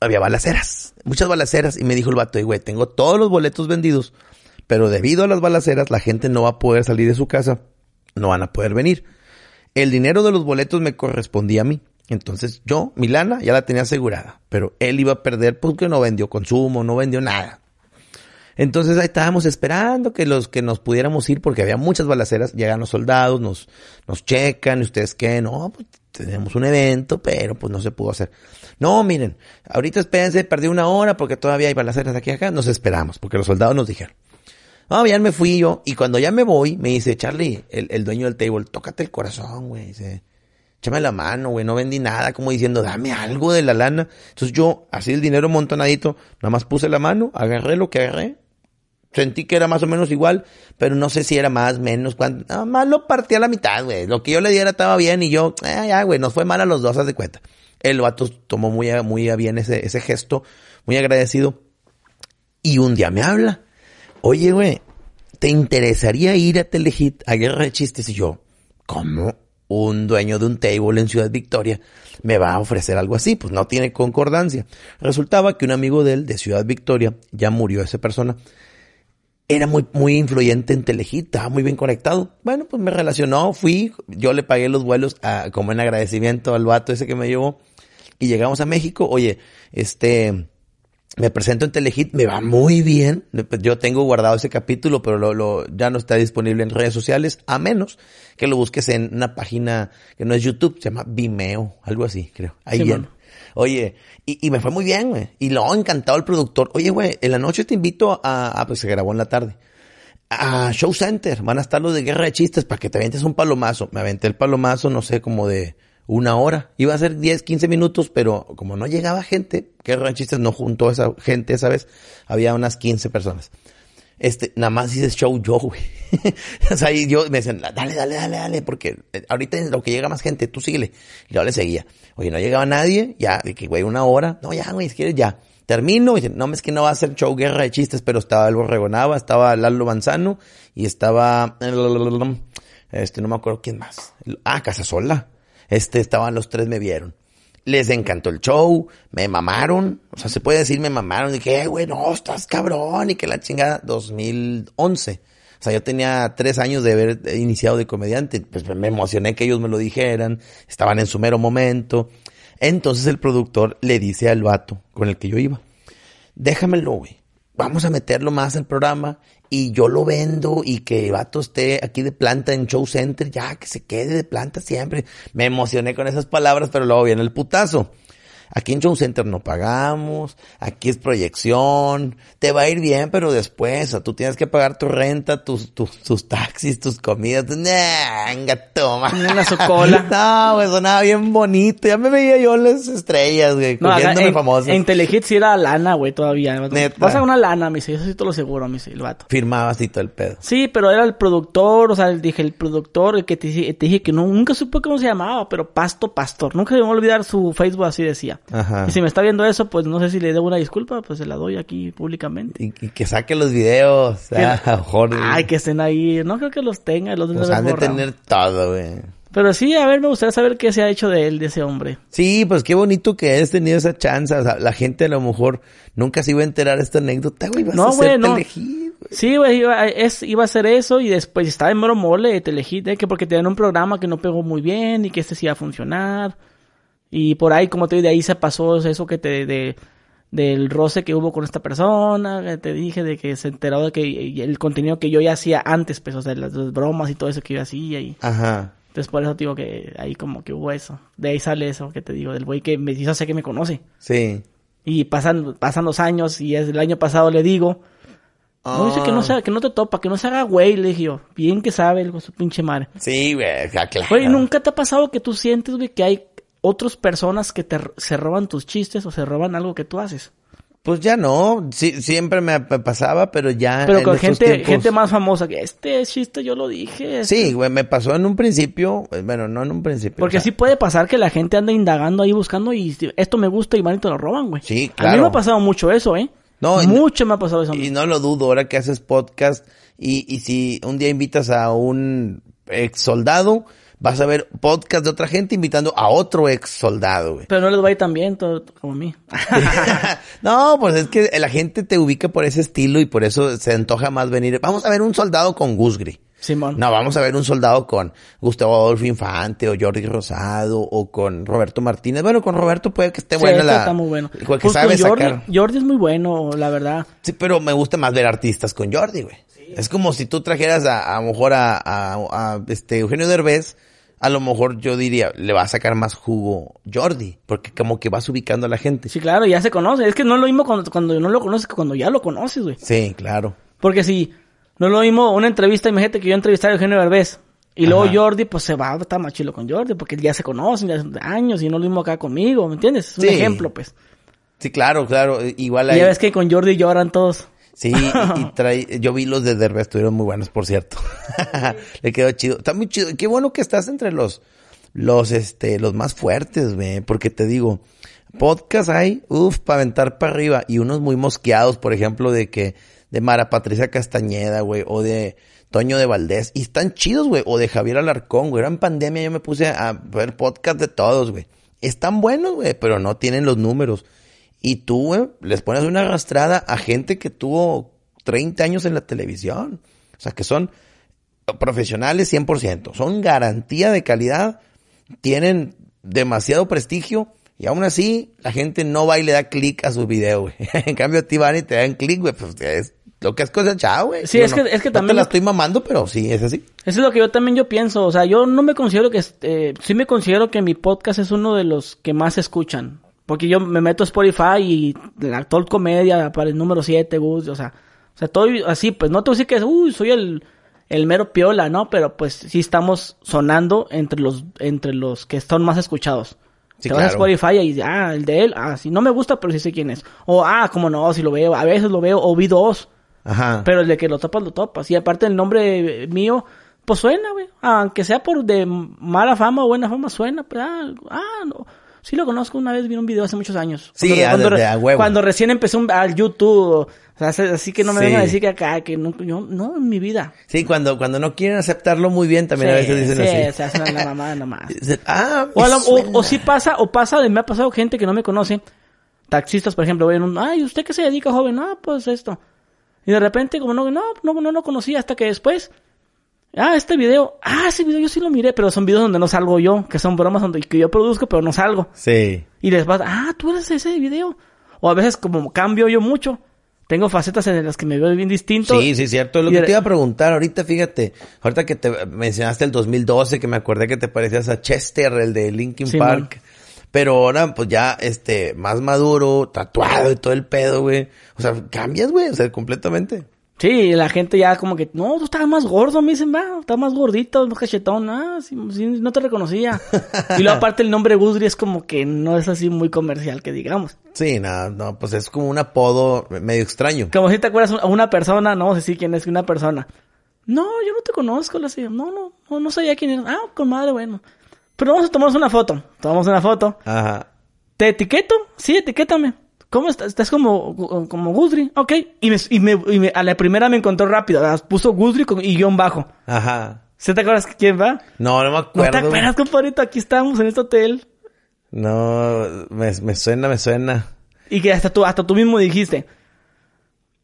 había balaceras, muchas balaceras y me dijo el vato, güey, tengo todos los boletos vendidos, pero debido a las balaceras la gente no va a poder salir de su casa, no van a poder venir. El dinero de los boletos me correspondía a mí. Entonces yo, mi lana, ya la tenía asegurada. Pero él iba a perder porque no vendió consumo, no vendió nada. Entonces ahí estábamos esperando que los que nos pudiéramos ir porque había muchas balaceras. Llegan los soldados, nos, nos checan, y ustedes qué, no, pues tenemos un evento, pero pues no se pudo hacer. No, miren, ahorita espérense, perdí una hora porque todavía hay balaceras aquí acá. Nos esperamos porque los soldados nos dijeron. No, ya me fui yo. Y cuando ya me voy, me dice, Charlie, el, el dueño del table, tócate el corazón, güey. Dice, échame la mano, güey. No vendí nada. Como diciendo, dame algo de la lana. Entonces yo, así el dinero montonadito, nada más puse la mano, agarré lo que agarré. Sentí que era más o menos igual, pero no sé si era más, menos, cuánto. Nada más lo partí a la mitad, güey. Lo que yo le diera estaba bien y yo, eh, ya, güey, nos fue mal a los dos, haz de cuenta. El vato tomó muy muy bien ese, ese gesto, muy agradecido. Y un día me habla oye, güey, ¿te interesaría ir a Telehit a Guerra de Chistes? Y yo, ¿cómo? Un dueño de un table en Ciudad Victoria me va a ofrecer algo así, pues no tiene concordancia. Resultaba que un amigo de él, de Ciudad Victoria, ya murió esa persona, era muy, muy influyente en Telehit, estaba muy bien conectado. Bueno, pues me relacionó, fui, yo le pagué los vuelos a, como en agradecimiento al vato ese que me llevó y llegamos a México. Oye, este, me presento en Telehit, me va muy bien. Yo tengo guardado ese capítulo, pero lo, lo, ya no está disponible en redes sociales, a menos que lo busques en una página que no es YouTube, se llama Vimeo, algo así, creo. Ahí Sí. Oye, y, y me fue muy bien, güey. Y lo encantado el productor. Oye, güey, en la noche te invito a, ah, pues se grabó en la tarde. A Show Center, van a estar los de Guerra de Chistes para que te avientes un palomazo. Me aventé el palomazo, no sé, como de una hora. Iba a ser 10, 15 minutos, pero como no llegaba gente, Guerra de Chistes no juntó esa gente esa vez. Había unas 15 personas. Este, nada más hice show yo, güey. o sea, y yo me decían, dale, dale, dale, dale, porque eh, ahorita es lo que llega más gente, tú síguele. Y yo le seguía. Oye, no llegaba nadie, ya, de que, güey, una hora. No, ya, güey, si quieres, ya. Termino, y dice, no, es que no va a ser show guerra de chistes, pero estaba el Borregonaba, estaba Lalo Manzano, y estaba, este, no me acuerdo quién más. Ah, Casasola. Este, estaban los tres, me vieron. Les encantó el show, me mamaron, o sea, se puede decir me mamaron, eh, güey, no, estás cabrón, y que la chingada, 2011. O sea, yo tenía tres años de haber iniciado de comediante, pues me emocioné que ellos me lo dijeran, estaban en su mero momento. Entonces el productor le dice al vato con el que yo iba, déjamelo, güey, vamos a meterlo más al programa y yo lo vendo y que vato esté aquí de planta en Show Center, ya que se quede de planta siempre. Me emocioné con esas palabras, pero luego viene el putazo. Aquí en Show Center no pagamos, aquí es proyección, te va a ir bien, pero después, tú tienes que pagar tu renta, tus, tus, tus taxis, tus comidas, venga, toma. Venga, su cola. No, güey, sonaba bien bonito, ya me veía yo en las estrellas, güey, No, acá cogiéndome en, famosos. en Telehit sí era lana, güey, todavía. Neta. Vas a una lana, me dice, eso sí te lo aseguro, me dice el vato. Firmabas y todo el pedo. Sí, pero era el productor, o sea, dije, el productor, el que te, dije- te dije que no, nunca supe cómo se llamaba, pero Pasto Pastor. Nunca se me va a olvidar su Facebook, así decía. Ajá. Y si me está viendo eso, pues no sé si le debo una disculpa, pues se la doy aquí públicamente. Y, y que saque los videos. Ah, Ay, que estén ahí. No creo que los tenga, los Los debe han de tener todo, güey. Pero sí, a ver, me gustaría saber qué se ha hecho de él, de ese hombre. Sí, pues qué bonito que hayas tenido esa chance. O sea, la gente a lo mejor nunca se iba a enterar de esta anécdota, güey. Vas No, ser güey, no. Telehit, güey. Sí, güey, iba, es, iba a hacer eso y después estaba en mero mole de Telehit, eh, que porque tenían un programa que no pegó muy bien y que este sí iba a funcionar. Y por ahí, como te digo, de ahí se pasó eso que te, de, del roce que hubo con esta persona, que te dije de que se enteró de que el contenido que yo ya hacía antes, pues, o sea, las, las bromas y todo eso que yo hacía y Ajá. entonces por eso te digo que ahí como que hubo eso. De ahí sale eso que te digo, del güey que me hizo sé que me conoce. Sí. Y pasan, pasan los años y es el año pasado le digo, no dice que no Ah. se, que no te topa, que no se haga güey, le dije yo, bien que sabe el su pinche madre. Sí, güey, claro. Güey, ¿nunca te ha pasado que tú sientes, güey, que hay otras personas que te se roban tus chistes o se roban algo que tú haces? Pues ya no, sí, siempre me pasaba, pero ya. Pero con gente, tiempos- gente más famosa que este chiste yo lo dije. este- Sí, güey, me pasó en un principio, eh, bueno, no en un principio. Porque o sea, sí puede pasar que la gente anda indagando ahí buscando y esto me gusta y van y te lo roban, güey. Sí, A mí claro. me ha pasado mucho eso, ¿eh? No, mucho me ha pasado eso. Y no lo dudo, ahora que haces podcast y, y si un día invitas a un ex soldado, vas a ver podcast de otra gente invitando a otro ex soldado, güey. Pero no les va a ir tan bien todo, como a mí. no, pues es que la gente te ubica por ese estilo y por eso se antoja más venir. Vamos a ver un soldado con Gusgri. Simón. No, vamos a ver un soldado con Gustavo Adolfo Infante o Jordi Rosado o con Roberto Martínez. Bueno, con Roberto puede que esté Sí, buena este la... está muy bueno. Que Pues sabe Jordi, sacar. Jordi es muy bueno, la verdad. Sí, pero me gusta más ver artistas con Jordi, güey. Es como si tú trajeras a, a lo mejor a, a, a, este Eugenio Derbez, a lo mejor yo diría, le va a sacar más jugo Jordi, porque como que vas ubicando a la gente. Sí, claro, ya se conoce. Es que no es lo mismo cuando, cuando no lo conoces que cuando ya lo conoces, güey. Sí, claro. Porque si no es lo mismo una entrevista, imagínate que yo entrevistara a Eugenio Derbez. Y luego. Jordi, pues se va a estar más chilo con Jordi, porque ya se conocen, ya son años, y no es lo mismo acá conmigo, ¿me entiendes? Es un Sí. ejemplo, pues. Sí, claro, claro. Igual Y ahí. ya ves que con Jordi lloran todos. Sí, y, y trae, yo vi los de Derbez, estuvieron muy buenos, por cierto. Le quedó chido. Está muy chido. Qué bueno que estás entre los, los, este, los más fuertes, güey. Porque te digo, podcast hay, uff, para aventar para arriba. Y unos muy mosqueados, por ejemplo, de que, de Mara Patricia Castañeda, güey, o de Toño de Valdés. Y están chidos, güey. O de Javier Alarcón, güey. Era en pandemia, yo me puse a ver podcast de todos, güey. Están buenos, güey, pero no tienen los números. Y tú, güey, les pones una arrastrada a gente que tuvo 30 años en la televisión. O sea, que son profesionales 100%. Son garantía de calidad. Tienen demasiado prestigio. Y aún así, la gente no va y le da clic a su video, güey. en cambio, a ti van y te dan clic, güey. Pues es lo que es cosechado, güey. Sí, Yo es no- que- es que no también te la estoy mamando, pero sí, es así. Eso es lo que yo también yo pienso. O sea, yo no me considero que... este, sí me considero que mi podcast es uno de los que más escuchan. Porque yo me meto a Spotify y la actual comedia para el número 7, Gus, o sea... O sea, todo así, pues no te voy a decir que uy, soy el, el mero piola, ¿no? Pero pues sí estamos sonando entre los, entre los que son más escuchados. Sí, te vas a. Spotify y ah, el de él, ah, sí, no me gusta, pero sí sé quién es. O, ah, como no, si lo veo, a veces lo veo, o vi dos. Ajá. Pero el de que lo topas, lo topas. Y aparte el nombre eh, mío, pues suena, güey. Aunque sea por de mala fama o buena fama, suena. Pero, ah, ah, no. Sí lo conozco, una vez vi un video hace muchos años. Sí, Cuando- ah, cuando, de- de a huevo. cuando recién empezó un- al YouTube. O sea, así- que no me Sí. vengan a decir que acá, que no, yo, no, en mi vida. Sí, cuando, cuando no quieren aceptarlo muy bien, también a veces dicen sí, así. se hacen la mamada nomás. Ah, O, lo- o, o sí pasa, o pasa, me ha pasado gente que no me conoce, taxistas, por ejemplo, ven un, ay, ¿usted qué se dedica, joven? Ah, pues esto. Y de repente, como no, no, no, no lo conocía hasta que después, ah, este video, ah, ese video yo sí lo miré, pero son videos donde no salgo yo, que son bromas donde que yo produzco, pero no salgo. Sí. Y después, ah, tú eres ese video. O a veces como cambio yo mucho, tengo facetas en las que me veo bien distinto. Sí, sí, cierto. Lo Y que de- te iba a preguntar ahorita, fíjate, ahorita que te mencionaste el 2012, que me acordé que te parecías a Chester, el de Linkin Sí, Park. Pero ahora, pues ya, este, más maduro, tatuado y todo el pedo, güey. O sea, cambias, güey, o sea, completamente. Sí, la gente ya como que, no, tú estabas más gordo, me dicen, va, estás más gordito, más cachetón, ah, sí, sí, no te reconocía. y luego aparte el nombre Gudri es como que no es así muy comercial, que digamos. Sí, no, no, pues es como un apodo medio extraño. Como si te acuerdas a una persona, no sé si quién es una persona. No, yo no te conozco, le decía, no, no, no, no sabía quién era. Ah, con madre, bueno. Pero vamos a tomarnos una foto. Tomamos una foto. Ajá. ¿Te etiqueto? Sí, etiquétame. ¿Cómo estás? Estás como, como Gudri. Ok. Y, me, y, me, y me- a la primera me encontró rápido. Puso con, y guion bajo. Ajá. ¿Se te acuerdas quién va? No, no me ¿No acuerdo. te acuerdas, compadrito? Aquí estamos en este hotel. No, me, me suena, me suena. Y que hasta tú, hasta tú mismo dijiste.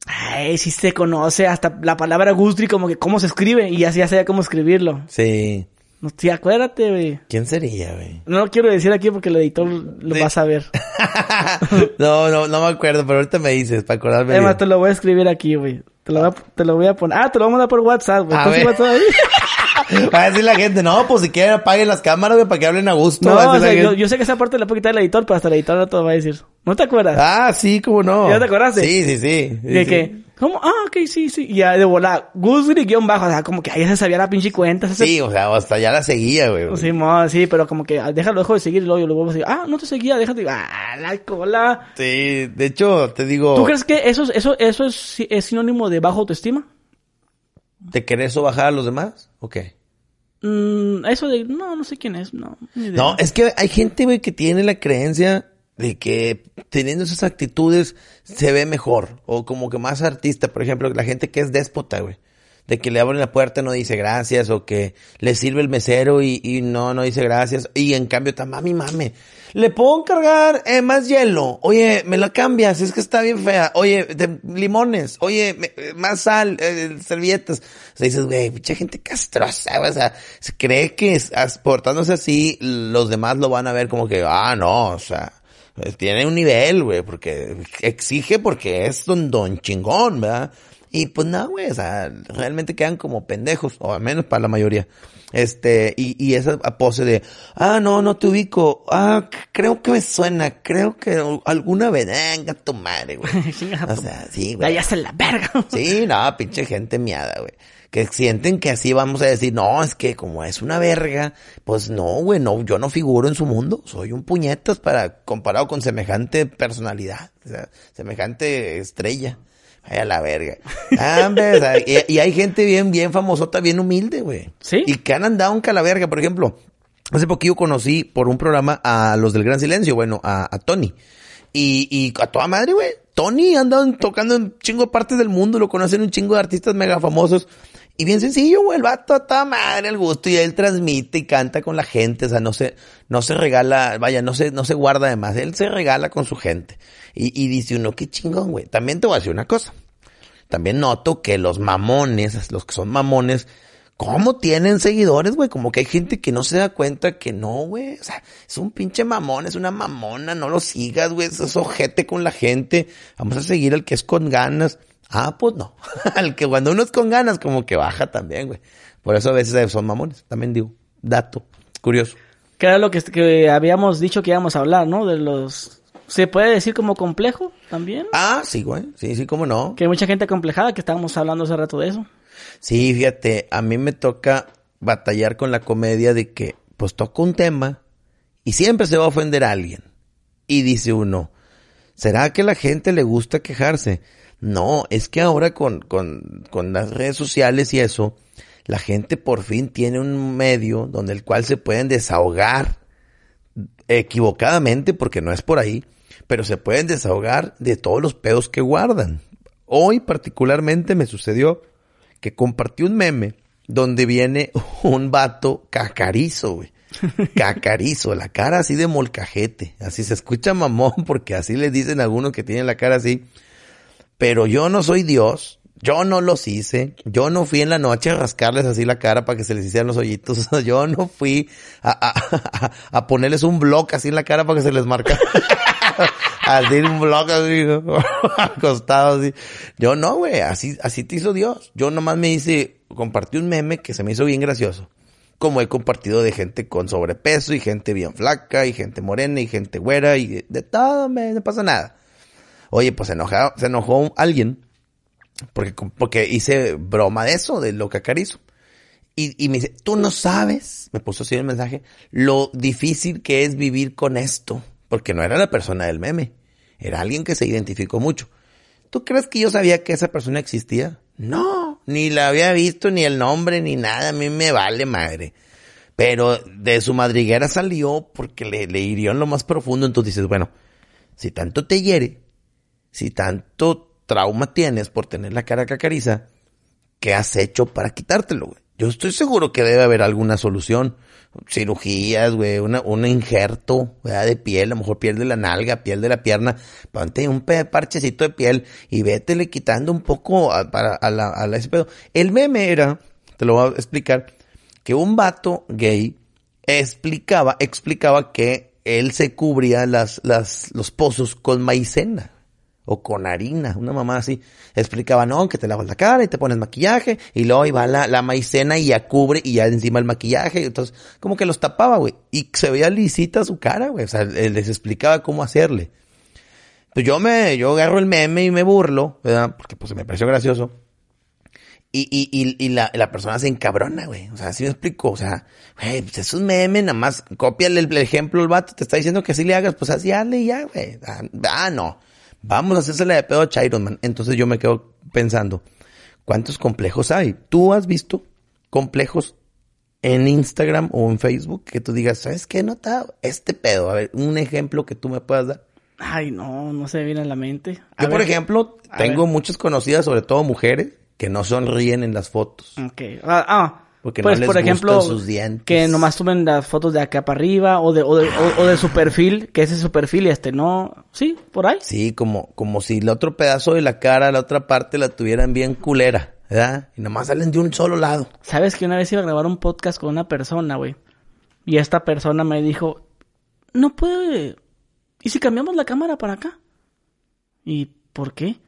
Ay, sí se conoce hasta la palabra Gudri como que cómo se escribe. Y así ya sabía cómo escribirlo. Sí. No, sí, acuérdate, güey. ¿Quién sería, güey? No lo quiero decir aquí porque el editor lo Sí. va a saber. no, no, no me acuerdo, pero ahorita me dices para acordarme. Además, bien. te lo voy a escribir aquí, güey. Te lo, voy a, te lo voy a poner. Ah, te lo voy a mandar por WhatsApp, güey. A ¿Estás en ver. WhatsApp ahí? Va a decir la gente, no, pues si quieren apaguen las cámaras, güey, para que hablen a gusto. No, a o sea, yo, sé que esa parte la puedo quitar el editor, pero hasta el editor no te lo va a decir. ¿No te acuerdas? Ah, sí, cómo no. ¿Ya te acordaste? Sí, sí, sí. sí, sí. que, ¿cómo? Ah, ok, sí, sí. Y ya de volar, Gusgri guion bajo, o sea, como que ahí ya se sabía la pinche cuenta. ese- Sí, o sea, hasta ya la seguía, güey. Sí, mo, sí, pero como que ah, déjalo, dejo de seguir y luego yo lo vuelvo a seguir. Ah, no te seguía, déjate. Ah, la cola. Sí, de hecho, te digo, ¿Tú crees que eso, es- eso, eso es, es sinónimo de bajo autoestima? ¿te querés o bajar a los demás? ¿O qué? Mm, eso de, no, no sé quién es, no. ni idea. No, es que hay gente, güey, que tiene la creencia de que teniendo esas actitudes se ve mejor. O como que más artista, por ejemplo, la gente que es déspota, güey. De que le abren la puerta y no dice gracias, o que le sirve el mesero y, y no, no dice gracias. Y en cambio está, mami, mame, le puedo encargar eh, más hielo. Oye, me la cambias, es que está bien fea. Oye, de limones. Oye, me- más sal, eh, servilletas. O sea, dices, güey, mucha gente castrosa. O sea, se cree que portándose así, los demás lo van a ver como que, ah, no, o sea, tiene un nivel, güey, porque exige porque es don, don chingón, ¿verdad? Y pues no, güey, o sea, realmente quedan como pendejos, o al menos para la mayoría. Este, y, y esa pose de, ah, no, no te ubico, ah, creo que me suena, creo que alguna vez, venga tu madre, güey. O sea, sí, güey. ya se la verga. Sí, no, pinche gente miada, güey. Que sienten que así vamos a decir, no, es que como es una verga, pues no, güey, no, yo no figuro en su mundo, soy un puñetas para, comparado con semejante personalidad, o sea, semejante estrella. Vaya la verga. Ah, hombre, y, y hay gente bien, bien famosota, bien humilde, güey. ¿Sí? Y que han andado un calaverga, por ejemplo. Hace poquillo conocí por un programa a los del Gran Silencio, bueno, a, a Tony. Y, y a toda madre, güey. Tony anda en- tocando en chingo partes del mundo, lo conocen un chingo de artistas mega famosos. Y bien sencillo, güey, el vato a toda madre al gusto y él transmite y canta con la gente, o sea, no se, no se regala, vaya, no se, no se guarda de más, él se regala con su gente. Y, y dice uno, qué chingón, güey. También te voy a decir una cosa. También noto que los mamones, los que son mamones, ¿cómo tienen seguidores, güey? Como que hay gente que no se da cuenta que no, güey. O sea, es un pinche mamón, es una mamona, no lo sigas, güey. Es ojete con la gente. Vamos a seguir al que es con ganas. Ah, pues no. al que cuando uno es con ganas, como que baja también, güey. Por eso a veces son mamones. También digo, dato, curioso. Que era lo que, que habíamos dicho que íbamos a hablar, ¿no? De los... ¿Se puede decir como complejo también? Ah, sí, güey. Sí, sí, cómo no. Que hay mucha gente complejada, que estábamos hablando hace rato de eso. Sí, fíjate, a mí me toca batallar con la comedia de que, pues toco un tema y siempre se va a ofender a alguien. Y dice uno, ¿será que a la gente le gusta quejarse? No, es que ahora con, con, con las redes sociales y eso, la gente por fin tiene un medio donde el cual se pueden desahogar equivocadamente, porque no es por ahí, pero se pueden desahogar de todos los pedos que guardan. Hoy particularmente me sucedió que compartí un meme donde viene un vato cacarizo, güey. Cacarizo, la cara así de molcajete. Así se escucha mamón porque así le dicen a algunos que tienen la cara así. Pero yo no soy Dios. Yo no los hice. Yo no fui en la noche a rascarles así la cara para que se les hicieran los hoyitos. Yo no fui a, a, a, a ponerles un block así en la cara para que se les marcara. así un block así, acostado así. Yo no, güey. Así, así te hizo Dios. Yo nomás me hice, compartí un meme que se me hizo bien gracioso. Como he compartido de gente con sobrepeso y gente bien flaca y gente morena y gente güera y de, de todo, me, no pasa nada. Oye, pues se enojó, se enojó alguien porque, porque hice broma de eso, de lo cacarizo. Y, y me dice, tú no sabes, me puso así el mensaje, lo difícil que es vivir con esto. Porque no era la persona del meme, era alguien que se identificó mucho. ¿Tú crees que yo sabía que esa persona existía? No, ni la había visto, ni el nombre, ni nada, a mí me vale madre. Pero de su madriguera salió porque le, le hirió en lo más profundo, entonces dices, bueno, si tanto te hiere, si tanto trauma tienes por tener la cara cacariza, ¿qué has hecho para quitártelo, güey? Yo estoy seguro que debe haber alguna solución. Cirugías, güey, un injerto. De piel, a lo mejor piel de la nalga, piel de la pierna. Ponte un parchecito de piel y vétele quitando un poco a, para, a la, a la- ese pedo. El meme era, te lo voy a explicar, que un vato gay explicaba, explicaba que él se cubría las, las, los pozos con maicena o con harina, una mamá así. Explicaba, no, que te lavas la cara y te pones maquillaje y luego iba la, la maicena y ya cubre y ya encima el maquillaje. Entonces, como que los tapaba, güey. Y se veía lisita su cara, güey. O sea, les explicaba cómo hacerle. Pues yo me, yo agarro el meme y me burlo, ¿verdad? Porque pues me pareció gracioso. Y, y, y, y la, la, persona se encabrona, güey. O sea, así me explico. O sea, güey, pues es un meme, nada más cópiale el, el ejemplo el vato, te está diciendo que así le hagas, pues así hazle y ya, güey. Ah, no. Vamos a hacérsela de pedo a Chiron, man. Entonces yo me quedo pensando, ¿cuántos complejos hay? ¿Tú has visto complejos en Instagram o en Facebook que tú digas, ¿sabes qué? nota este pedo. A ver, un ejemplo que tú me puedas dar. Ay, no, no se viene a la mente. A yo, ver, por ejemplo, tengo muchas conocidas, sobre todo mujeres, que no sonríen en las fotos. Ok. Ah, ah. Porque pues, no les por ejemplo, sus dientes. que nomás tomen las fotos de acá para arriba o de, o de, o, o de su perfil, que ese es su perfil y este no. Sí, por ahí. Sí, como, como si el otro pedazo de la cara, la otra parte la tuvieran bien culera, ¿verdad? Y nomás salen de un solo lado. Sabes que una vez iba a grabar un podcast con una persona, güey. Y esta persona me dijo, no puede. ¿Y si cambiamos la cámara para acá? ¿Y por qué?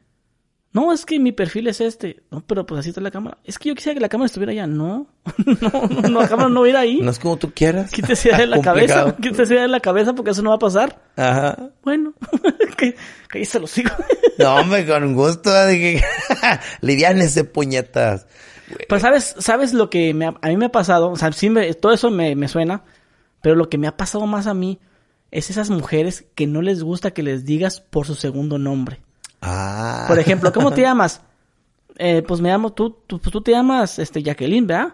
No, es que mi perfil es este. No, pero pues así está la cámara. Es que yo quisiera que la cámara estuviera allá. No, no, no, no, la cámara no va a ir ahí. No es como tú quieras. Quítese de la cabeza. Quítese de la cabeza porque eso no va a pasar. Ajá. Bueno, que, que ahí se lo sigo. No, hombre, con gusto. Dije, Lidian ese puñetas. Pues sabes, sabes lo que me ha- a mí me ha pasado. O sea, sí me- todo eso me, me suena. Pero lo que me ha pasado más a mí es esas mujeres que no les gusta que les digas por su segundo nombre. Ah. Por ejemplo, ¿cómo te llamas? Eh, pues me llamo, tú, tú, pues tú te llamas este, Jacqueline, ¿verdad?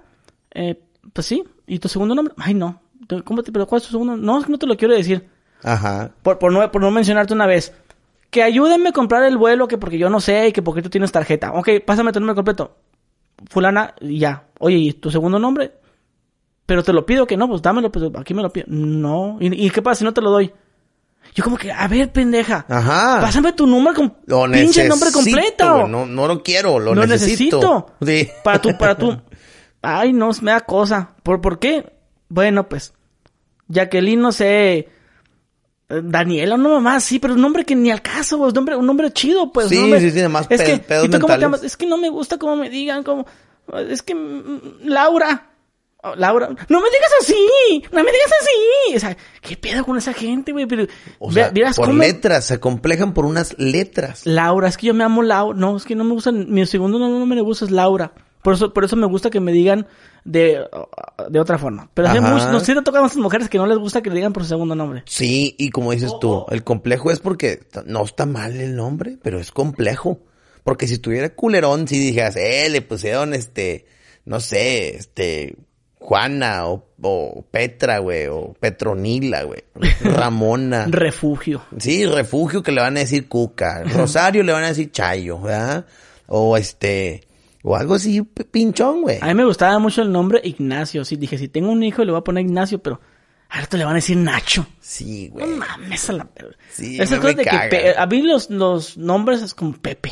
Eh, pues sí. ¿Y tu segundo nombre? Ay, no. ¿Cómo te, pero ¿Cuál es tu segundo nombre? No, no te lo quiero decir. Ajá. Por, por, no, por no mencionarte una vez. Que ayúdenme a comprar el vuelo, que porque yo no sé y que porque tú tienes tarjeta. Ok, pásame tu nombre completo. Fulana, ya. Oye, ¿y tu segundo nombre? Pero te lo pido que no, pues dámelo, pues aquí me lo pido. No. ¿Y, y qué pasa si no te lo doy? Yo como que, a ver, pendeja. Ajá. Pásame tu número, com- Lo pinche nombre necesito, completo. güey. No, no lo quiero, lo, Lo necesito. necesito. Sí. Para tu, para tu. Ay, no, me da cosa. ¿Por, ¿Por qué? Bueno, pues. Jacqueline, no sé. eh, Daniela, una mamá, sí, pero un nombre que ni al caso, pues, nombre, un nombre chido, pues. Sí, nombre- sí, sí, además es pe- que, pedos ¿y tú cómo te mentales. llamas? Es que no me gusta cómo me digan, como. Es que. mm, Laura. Oh, Laura, no me digas así, no me digas así. O sea, ¿qué pedo con esa gente, güey? Pero, O sea, por cómo- letras, se complejan por unas letras. Laura, es que yo me amo Laura. No, es que no me gusta. Mi segundo nombre no me gusta es Laura. Por eso, por eso me gusta que me digan de, de otra forma. Pero hay muchos, no sé, te tocan a esas mujeres que no les gusta que le digan por su segundo nombre. Sí, y como dices tú, el complejo es porque no está mal el nombre, pero es complejo. Porque si tuviera culerón, si dijeras, eh, le pusieron este, no sé, este, Juana o, o Petra, güey, o Petronila, güey, Ramona. Refugio. Sí, refugio que le van a decir Cuca. Rosario le van a decir Chayo, ¿verdad? O este, o algo así pinchón, güey. A mí me gustaba mucho el nombre Ignacio. Sí, dije, si tengo un hijo le voy a poner Ignacio, pero a esto le van a decir Nacho. Sí, No güey. mames a la Sí, Esas cosas me de que. Pe- a mí los, los nombres es como Pepe.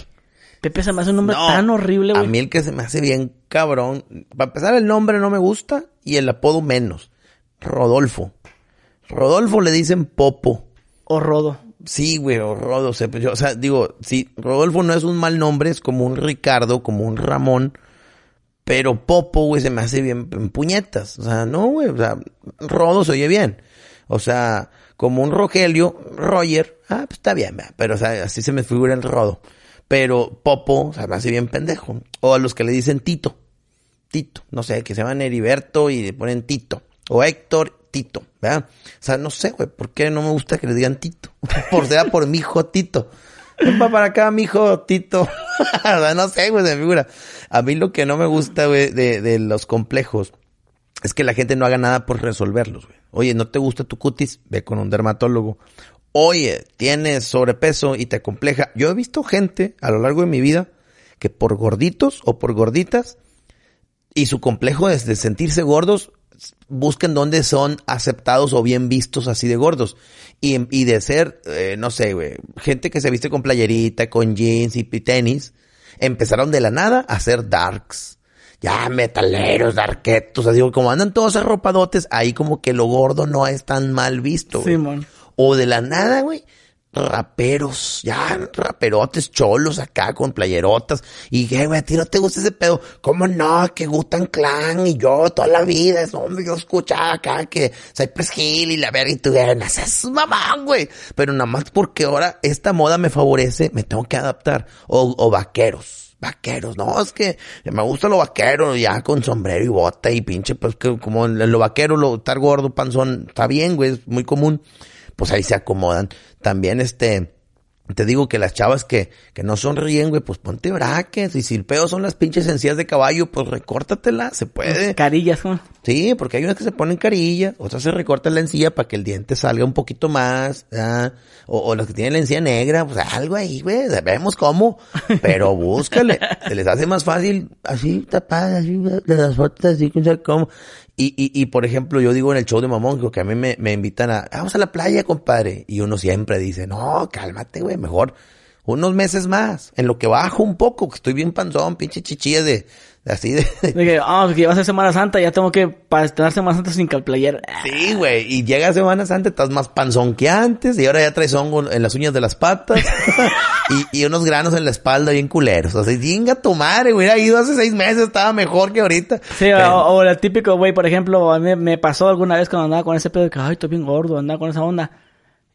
Pepe se me hace un nombre No, tan horrible, A güey. mí el que se me hace bien cabrón. Para empezar, el nombre no me gusta y el apodo menos. Rodolfo. Rodolfo le dicen Popo. O Rodo. Sí, güey, o Rodo. O sea, pues yo- o sea, digo, sí, Rodolfo no es un mal nombre, es como un Ricardo, como un Ramón. Pero Popo, güey, se me hace bien en puñetas. O sea, no, güey, o sea, Rodo se oye bien. O sea, como un Rogelio, Roger, ah, pues está bien, pero o sea, así se me figura el Rodo. Pero Popo, o sea, me hace bien pendejo. O a los que le dicen Tito. Tito, no sé, que se llaman Heriberto y le ponen Tito. O Héctor, Tito, ¿verdad? O sea, no sé, güey, ¿por qué no me gusta que le digan Tito? Por sea por mi hijo Tito. Ven pa' para acá, mi hijo Tito. no sé, güey, me figura. A mí lo que no me gusta, güey, de, de los complejos es que la gente no haga nada por resolverlos, güey. Oye, ¿no te gusta tu cutis? Ve con un dermatólogo. Oye, tienes sobrepeso y te compleja. Yo he visto gente a lo largo de mi vida que por gorditos o por gorditas y su complejo es de sentirse gordos, buscan dónde son aceptados o bien vistos así de gordos. Y, de ser, eh, no sé, güey, gente que se viste con playerita, con jeans y tenis, empezaron de la nada a ser darks. ya metaleros, arquetos, así como andan todos arropadotes, ahí como que lo gordo no es tan mal visto. Simón. O de la nada, güey, raperos, ya raperotes cholos acá con playerotas. Y que, güey, a ti no te gusta ese pedo. ¿Cómo no? Que gustan clan y yo toda la vida, es, hombre, yo escuchaba acá que Cypress Hill y la verga y no seas mamá, güey. Pero nada más porque ahora esta moda me favorece, me tengo que adaptar. O, o vaqueros. Vaqueros, no, es que me gusta lo vaquero, ya con sombrero y bota y pinche, pues que como lo vaquero, lo estar gordo, panzón, está bien, güey, es muy común pues ahí se acomodan. También este, te digo que las chavas que, que no sonríen, güey, pues ponte braques. Y si el pedo son las pinches encías de caballo, pues recórtatela, se puede. Carillas, ¿no? Sí, porque hay unas que se ponen carilla, otras se recortan la encía para que el diente salga un poquito más, ¿ah? o, o las que tienen la encía negra, pues algo ahí, güey, sabemos cómo, pero búscale, se les hace más fácil, así tapadas, así, de las fotos, así, no sé cómo. Y, y, y, por ejemplo, yo digo en el show de Mamón, que a mí me, me invitan a, vamos a la playa, compadre. Y uno siempre dice, no, cálmate, güey, mejor unos meses más, en lo que bajo un poco, que estoy bien panzón, pinche chichilla de, de así de... De que, ah, que va a ser Semana Santa, ya tengo que para estar Semana Santa sin calplayer. Sí, güey, y llega Semana Santa, estás más panzón que antes, y ahora ya traes hongo en las uñas de las patas, y, y unos granos en la espalda bien culeros. O sea, chinga tu madre, hubiera ido hace seis meses, estaba mejor que ahorita. Sí, o, o el típico, güey, por ejemplo, a mí me pasó alguna vez cuando andaba con ese pedo de que, ay, estoy bien gordo, andaba con esa onda.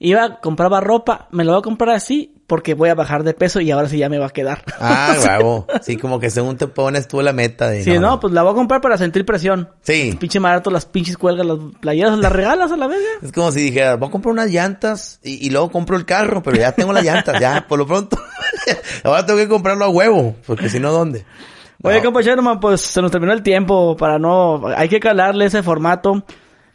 Iba, compraba ropa, me lo voy a comprar así porque voy a bajar de peso y ahora sí ya me va a quedar. Ah, bravo. Sí, como que según te pones tú la meta de... Sí, no, pues la voy a comprar para sentir presión. Sí. Pinche marato, las pinches cuelgas, las playeras, las regalas a la vez. Es como si dijera, voy a comprar unas llantas y, y luego compro el carro, pero ya tengo las llantas, ya, por lo pronto. Ahora tengo que comprarlo a huevo, porque si no, ¿dónde? Oye, No. compa Sherman, pues se nos terminó el tiempo para no... Hay que calarle ese formato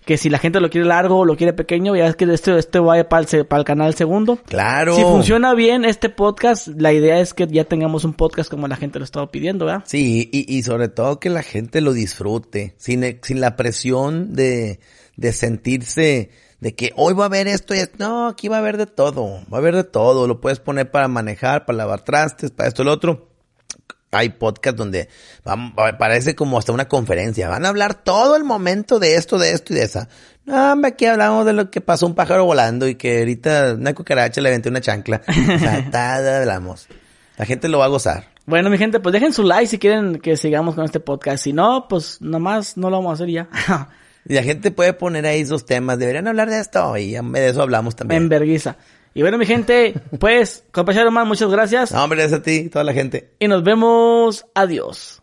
que si la gente lo quiere largo o lo quiere pequeño, ya es que este, este vaya para el, para el canal segundo. Claro. Si funciona bien este podcast, la idea es que ya tengamos un podcast como la gente lo estaba pidiendo, ¿verdad? Sí, y, y sobre todo que la gente lo disfrute, sin, e- sin la presión de, de sentirse de que hoy va a haber esto y esto. No, aquí va a haber de todo, va a haber de todo. Lo puedes poner para manejar, para lavar trastes, para esto y lo otro. Hay podcast donde parece como hasta una conferencia. Van a hablar todo el momento de esto, de esto y de esa. No, hombre, aquí hablamos de lo que pasó un pájaro volando y que ahorita una cucaracha le aventé una chancla. O sea, nada hablamos. La gente lo va a gozar. Bueno, mi gente, pues dejen su like si quieren que sigamos con este podcast. Si no, pues nomás no lo vamos a hacer ya. Y la gente puede poner ahí sus temas. Deberían hablar de esto. Y de eso hablamos en también. Y bueno, mi gente, pues, compañero más, muchas gracias. No, hombre, gracias a ti, toda la gente. Y nos vemos. Adiós.